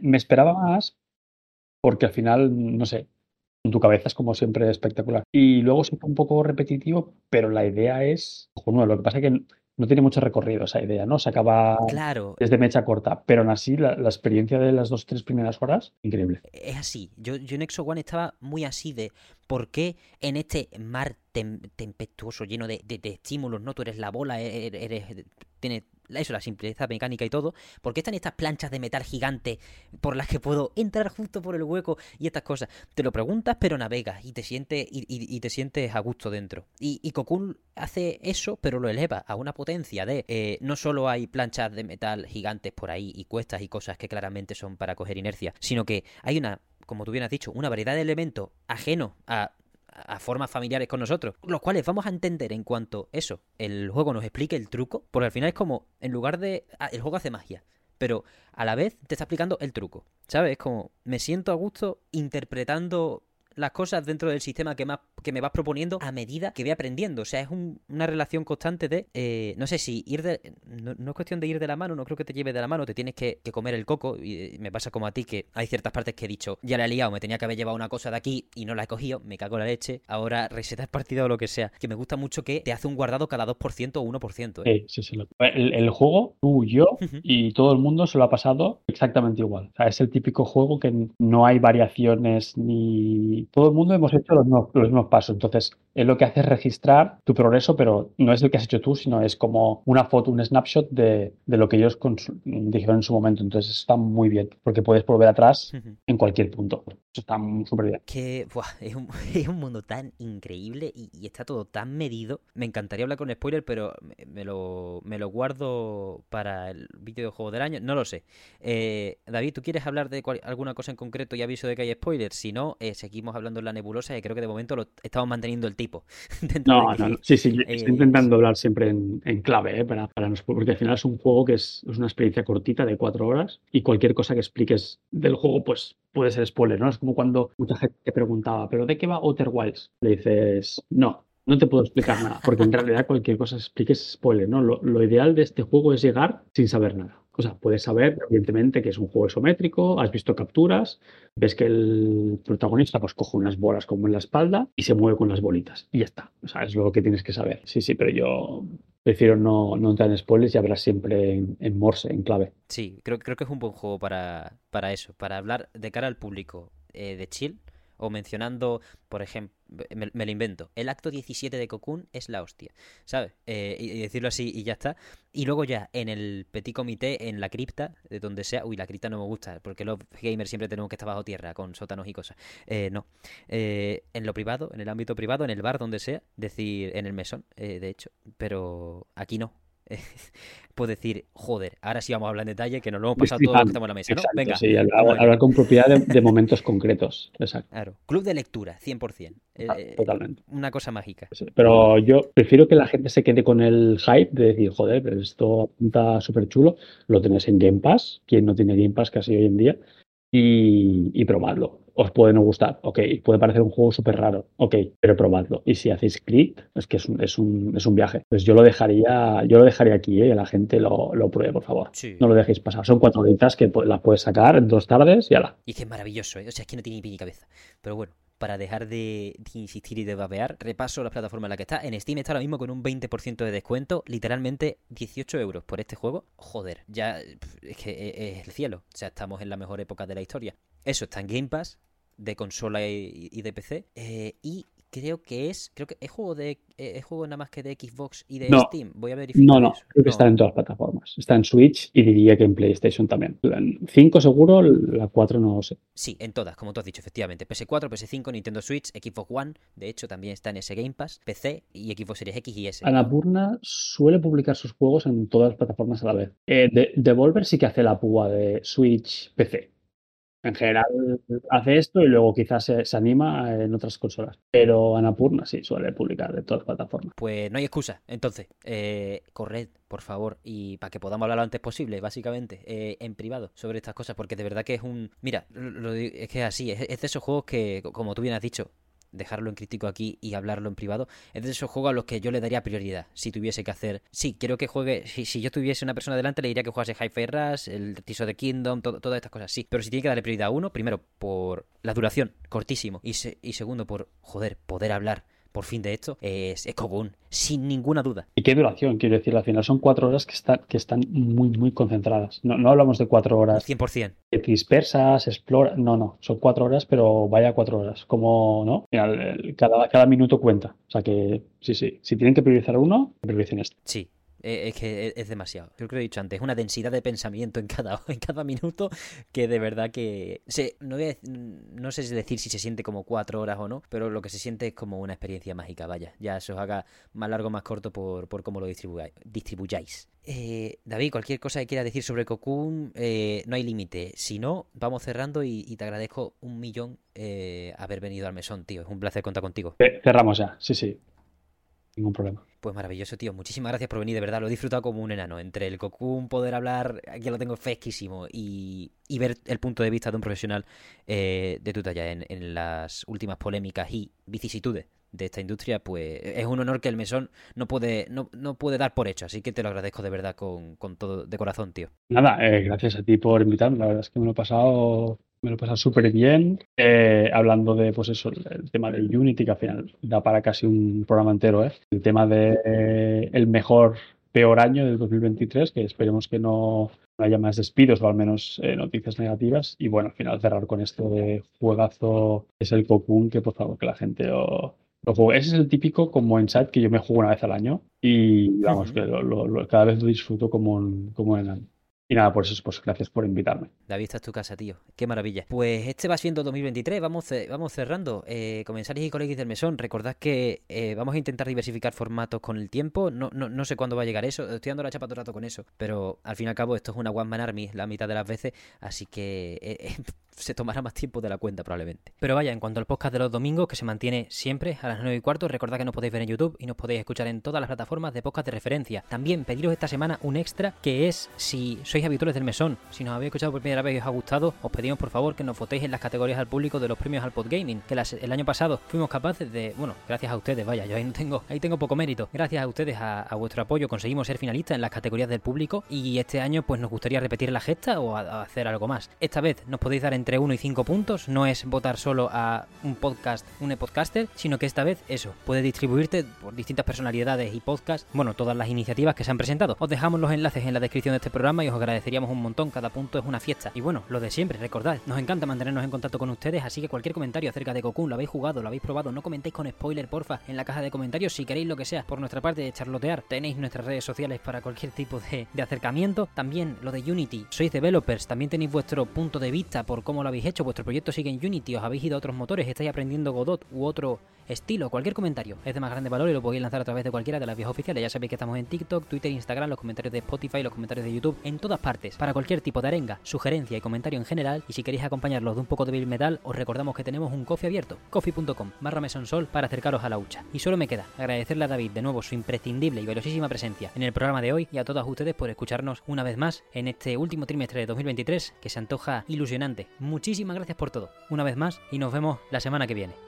Me- esperaba más porque al final, no sé, en tu cabeza es como siempre espectacular. Y luego se fue un poco repetitivo, pero la idea es cojonuda. Lo que pasa es que no tiene mucho recorrido esa idea, ¿no? Se acaba Claro, desde mecha corta, pero aún así la, la experiencia de las dos tres primeras horas, increíble. es así. Yo, yo en Exo One estaba muy así de por qué en este mar tem- tempestuoso, lleno de, de- de estímulos, ¿no? Tú eres la bola, e- e- eres, tienes eso, la simpleza mecánica y todo. ¿Por qué están estas planchas de metal gigante por las que puedo entrar justo por el hueco y estas cosas? Te lo preguntas, pero navegas y te sientes, y, te sientes a gusto dentro. Y, y hace eso, pero lo eleva a una potencia de eh, no solo hay planchas de metal gigantes por ahí y cuestas y cosas que claramente son para coger inercia, sino que hay una, como tú bien has dicho, una variedad de elementos ajenos a a formas familiares con nosotros, los cuales vamos a entender en cuanto eso, el juego nos explique el truco, porque al final es como, en lugar de... ah, el juego hace magia, pero a la vez te está explicando el truco, ¿sabes? Es como, me siento a gusto interpretando las cosas dentro del sistema que, más, que me vas proponiendo a medida que voy aprendiendo. O sea, es un- una relación constante de, eh, no sé si ir de... No, no es cuestión de ir de la mano, no creo que te lleve de la mano, te tienes que, que comer el coco. Y eh, me pasa como a ti, que hay ciertas partes que he dicho, ya la he liado, me tenía que haber llevado una cosa de aquí y no la he cogido, me cago en la leche, ahora resetas partida o lo que sea. Que me gusta mucho que te hace un guardado cada 2% o 1%. ¿eh? Sí, sí, sí. lo- El, el juego, tú, yo y todo el mundo se lo ha pasado exactamente igual. O sea, es el típico juego que no hay variaciones ni... Todo el mundo hemos hecho los mismos, los mismos pasos. Entonces, es lo que hace es registrar tu progreso, pero no es el que has hecho tú, sino es como una foto, un snapshot de, de lo que ellos dijeron en su momento. Entonces, está muy bien, porque puedes volver atrás en cualquier punto. Eso está súper bien. que buah, es, un, es un mundo tan increíble y, y está todo tan medido. Me encantaría hablar con spoiler, pero me, me lo, me lo guardo para el videojuego del año. No lo sé. Eh, David, ¿tú quieres hablar de cual- alguna cosa en concreto y aviso de que hay spoilers? Si no, eh, seguimos hablando en la nebulosa y creo que de momento lo estamos manteniendo el tipo. Dentro No, no, no. Sí, sí, eh, estoy intentando hablar siempre en, en clave, ¿eh? para, para no spo- porque al final es un juego que es, es una experiencia cortita de cuatro horas y cualquier cosa que expliques del juego, pues puede ser spoiler, ¿no? Es como cuando mucha gente te preguntaba, ¿pero de qué va Outer Wilds? Le dices, no, no te puedo explicar nada, porque en realidad cualquier cosa que expliques es spoiler, ¿no? Lo, lo ideal de este juego es llegar sin saber nada. O sea, puedes saber, evidentemente, que es un juego isométrico, has visto capturas, ves que el protagonista pues coge unas bolas como en la espalda y se mueve con las bolitas. Y ya está. O sea, es lo que tienes que saber. Sí, sí, pero yo prefiero no, no entrar en spoilers y hablar siempre en, morse, en clave. Sí, creo, creo que es un buen juego para, para eso, para hablar de cara al público eh, de chill. O mencionando, por ejemplo, me, lo invento, el acto 17 de Cocoon es la hostia, ¿sabes? Eh, y, y decirlo así y ya está. Y luego ya en el petit comité, en la cripta, de donde sea, uy, la cripta no me gusta, porque los gamers siempre tenemos que estar bajo tierra, con sótanos y cosas. Eh, no. Eh, en lo privado, en el ámbito privado, en el bar, donde sea, decir, en el mesón, eh, de hecho, pero aquí no. Puedo decir, joder, ahora sí vamos a hablar en detalle, que nos lo hemos pasado todos los que estamos en la mesa, ¿no? Exacto, Venga. sí, hablar, con propiedad de, de momentos concretos. Exacto. Claro. Club de lectura, 100%. Eh, Ah, totalmente. Una cosa mágica. Pero yo prefiero que la gente se quede con el hype de decir, joder, pero esto apunta súper chulo. Lo tenéis en Game Pass. ¿Quién no tiene Game Pass casi hoy en día? Y, y probadlo. Os puede no gustar, ok. Puede parecer un juego súper raro, ok, pero probadlo. Y si hacéis clic, es que es un, es un, es un viaje. Pues yo lo dejaría, yo lo dejaría aquí, ¿eh? la gente lo, lo pruebe, por favor. Sí. No lo dejéis pasar. Son cuatro horitas que las puedes sacar en dos tardes y ala. Y que es maravilloso, ¿eh? O sea, es que no tiene ni pie ni cabeza. Pero bueno, para dejar de, insistir y de babear, repaso las plataformas en las que está. En Steam está ahora mismo con un 20% de descuento, literalmente 18 euros por este juego. Joder, ya es que es, es el cielo. O sea, estamos en la mejor época de la historia. Eso está en Game Pass, de consola y, y de PC. eh, y creo que es, creo que es juego de eh, es juego nada más que de Xbox y de No. Steam. Voy a verificar No, no, eso. creo que está en todas las plataformas. Está en Switch y diría que en PlayStation también. En 5 seguro, la 4 no lo sé. Sí, en todas, como tú has dicho, efectivamente. PS4, PS5, Nintendo Switch, Xbox One, de hecho también está en ese Game Pass, PC y Xbox Series X y S. Annapurna suele publicar sus juegos en todas las plataformas a la vez. Eh, de- Devolver sí que hace la púa de Switch, PC. En general hace esto y luego quizás se, anima en otras consolas. Pero Annapurna sí suele publicar de todas las plataformas. Pues no hay excusa. Entonces, eh, corred, por favor, y para que podamos hablar lo antes posible, básicamente, eh, en privado, sobre estas cosas, porque de verdad que es un... Mira, lo- lo es que así, es, es de esos juegos que, co- como tú bien has dicho, dejarlo en crítico aquí y hablarlo en privado, es de esos juegos a los que yo le daría prioridad, si tuviese que hacer... Sí, quiero que juegue... Si, yo tuviese una persona delante, le diría que jugase Hi-Fi Rush, el of the Kingdom, to- todas estas cosas, sí. Pero si tiene que darle prioridad a uno, primero, por la duración, cortísimo, y, y segundo, por, joder, poder hablar por fin de esto, es, es Cocoon, sin ninguna duda. ¿Y qué duración? Quiero decir, al final son cuatro horas que están, que están muy, muy concentradas. No, no hablamos de cuatro horas 100%. que dispersas, explora. No, no, son cuatro horas, pero vaya cuatro horas. Como, ¿no? Al final, el- cada, cada minuto cuenta. O sea que, sí, sí. Si tienen que priorizar uno, prioricen este. Sí. Eh, Es que es- es demasiado. Creo que lo he dicho antes. Es una densidad de pensamiento en cada, en cada minuto que de verdad que. se- no, voy a no sé decir si se siente como cuatro horas o no, pero lo que se siente es como una experiencia mágica. Vaya, ya se os haga más largo o más corto por, por cómo lo distribuyáis. Eh, David, cualquier cosa que quieras decir sobre Cocoon, eh, no hay límite. Si no, vamos cerrando y, te agradezco un millón eh, haber venido al mesón, tío. Es un placer contar contigo. Ce- Cerramos ya, sí, sí. Ningún problema. Pues maravilloso, tío. Muchísimas gracias por venir, de verdad. Lo he disfrutado como un enano. Entre el Cocoon, poder hablar, aquí lo tengo fresquísimo, y, y ver el punto de vista de un profesional eh, de tu talla en, en las últimas polémicas y vicisitudes de esta industria, pues es un honor que el mesón no puede, no, no puede dar por hecho. Así que te lo agradezco de verdad con, con todo de corazón, tío. Nada, eh, gracias a ti por invitarme. La verdad es que me lo he pasado, me lo he pasado súper bien. Eh, hablando de, pues eso, el, el tema del Unity, que al final da para casi un programa entero, ¿eh? El tema de eh, el mejor, peor año del 2023, que esperemos que no, no haya más despidos o al menos eh, noticias negativas. Y bueno, al final cerrar con esto de juegazo es el Cocoon, que por favor que la gente lo, lo juegue. Ese es el típico como en chat que yo me juego una vez al año y vamos, que lo- lo- lo- cada vez lo disfruto como un, como un enano. Y nada, por eso, pues gracias por invitarme. David, esta es tu casa, tío. Qué maravilla. Pues este va siendo 2023. Vamos, vamos cerrando. Eh, comensales y colegas del mesón, recordad que eh, vamos a intentar diversificar formatos con el tiempo. No, no, no sé cuándo va a llegar eso. Estoy dando la chapa todo el rato con eso. Pero al fin y al cabo, esto es una One Man Army la mitad de las veces. Así que eh, eh, se tomará más tiempo de la cuenta probablemente. Pero vaya, en cuanto al podcast de los domingos, que se mantiene siempre a las 9 y cuarto, recordad que nos podéis ver en YouTube y nos podéis escuchar en todas las plataformas de podcast de referencia. También pediros esta semana un extra que es si sois habituales del mesón, si nos habéis escuchado por primera vez y os ha gustado, os pedimos por favor que nos votéis en las categorías al público de los premios al Podgaming, que el año pasado fuimos capaces de, bueno, gracias a ustedes, vaya, yo ahí no tengo, ahí tengo poco mérito. Gracias a ustedes, a, vuestro apoyo, conseguimos ser finalistas en las categorías del público y este año pues nos gustaría repetir la gesta o hacer algo más. Esta vez nos podéis dar en entre 1 y 5 puntos, no es votar solo a un podcast, un podcaster, sino que esta vez eso, puede distribuirte por distintas personalidades y podcasts, bueno, todas las iniciativas que se han presentado. Os dejamos los enlaces en la descripción de este programa y os agradeceríamos un montón, cada punto es una fiesta. Y bueno, lo de siempre, recordad, nos encanta mantenernos en contacto con ustedes, así que cualquier comentario acerca de Cocoon, lo habéis jugado, lo habéis probado, no comentéis con spoiler, porfa, en la caja de comentarios si queréis lo que sea. Por nuestra parte de charlotear, tenéis nuestras redes sociales para cualquier tipo de, de acercamiento. También lo de Unity, sois developers, también tenéis vuestro punto de vista por cómo lo habéis hecho, vuestro proyecto sigue en Unity, os habéis ido a otros motores, estáis aprendiendo Godot u otro estilo, cualquier comentario es de más grande valor y lo podéis lanzar a través de cualquiera de las vías oficiales. Ya sabéis que estamos en TikTok, Twitter, Instagram, los comentarios de Spotify, los comentarios de YouTube, en todas partes. Para cualquier tipo de arenga, sugerencia y comentario en general, y si queréis acompañarlos de un poco de Bill Metal, os recordamos que tenemos un coffee abierto, coffee.com barra mesonsol para acercaros a la hucha. Y solo me queda agradecerle a David de nuevo su imprescindible y valiosísima presencia en el programa de hoy y a todos ustedes por escucharnos una vez más en este último trimestre de 2023 que se antoja ilusionante. Muchísimas gracias por todo, una vez más, y nos vemos la semana que viene.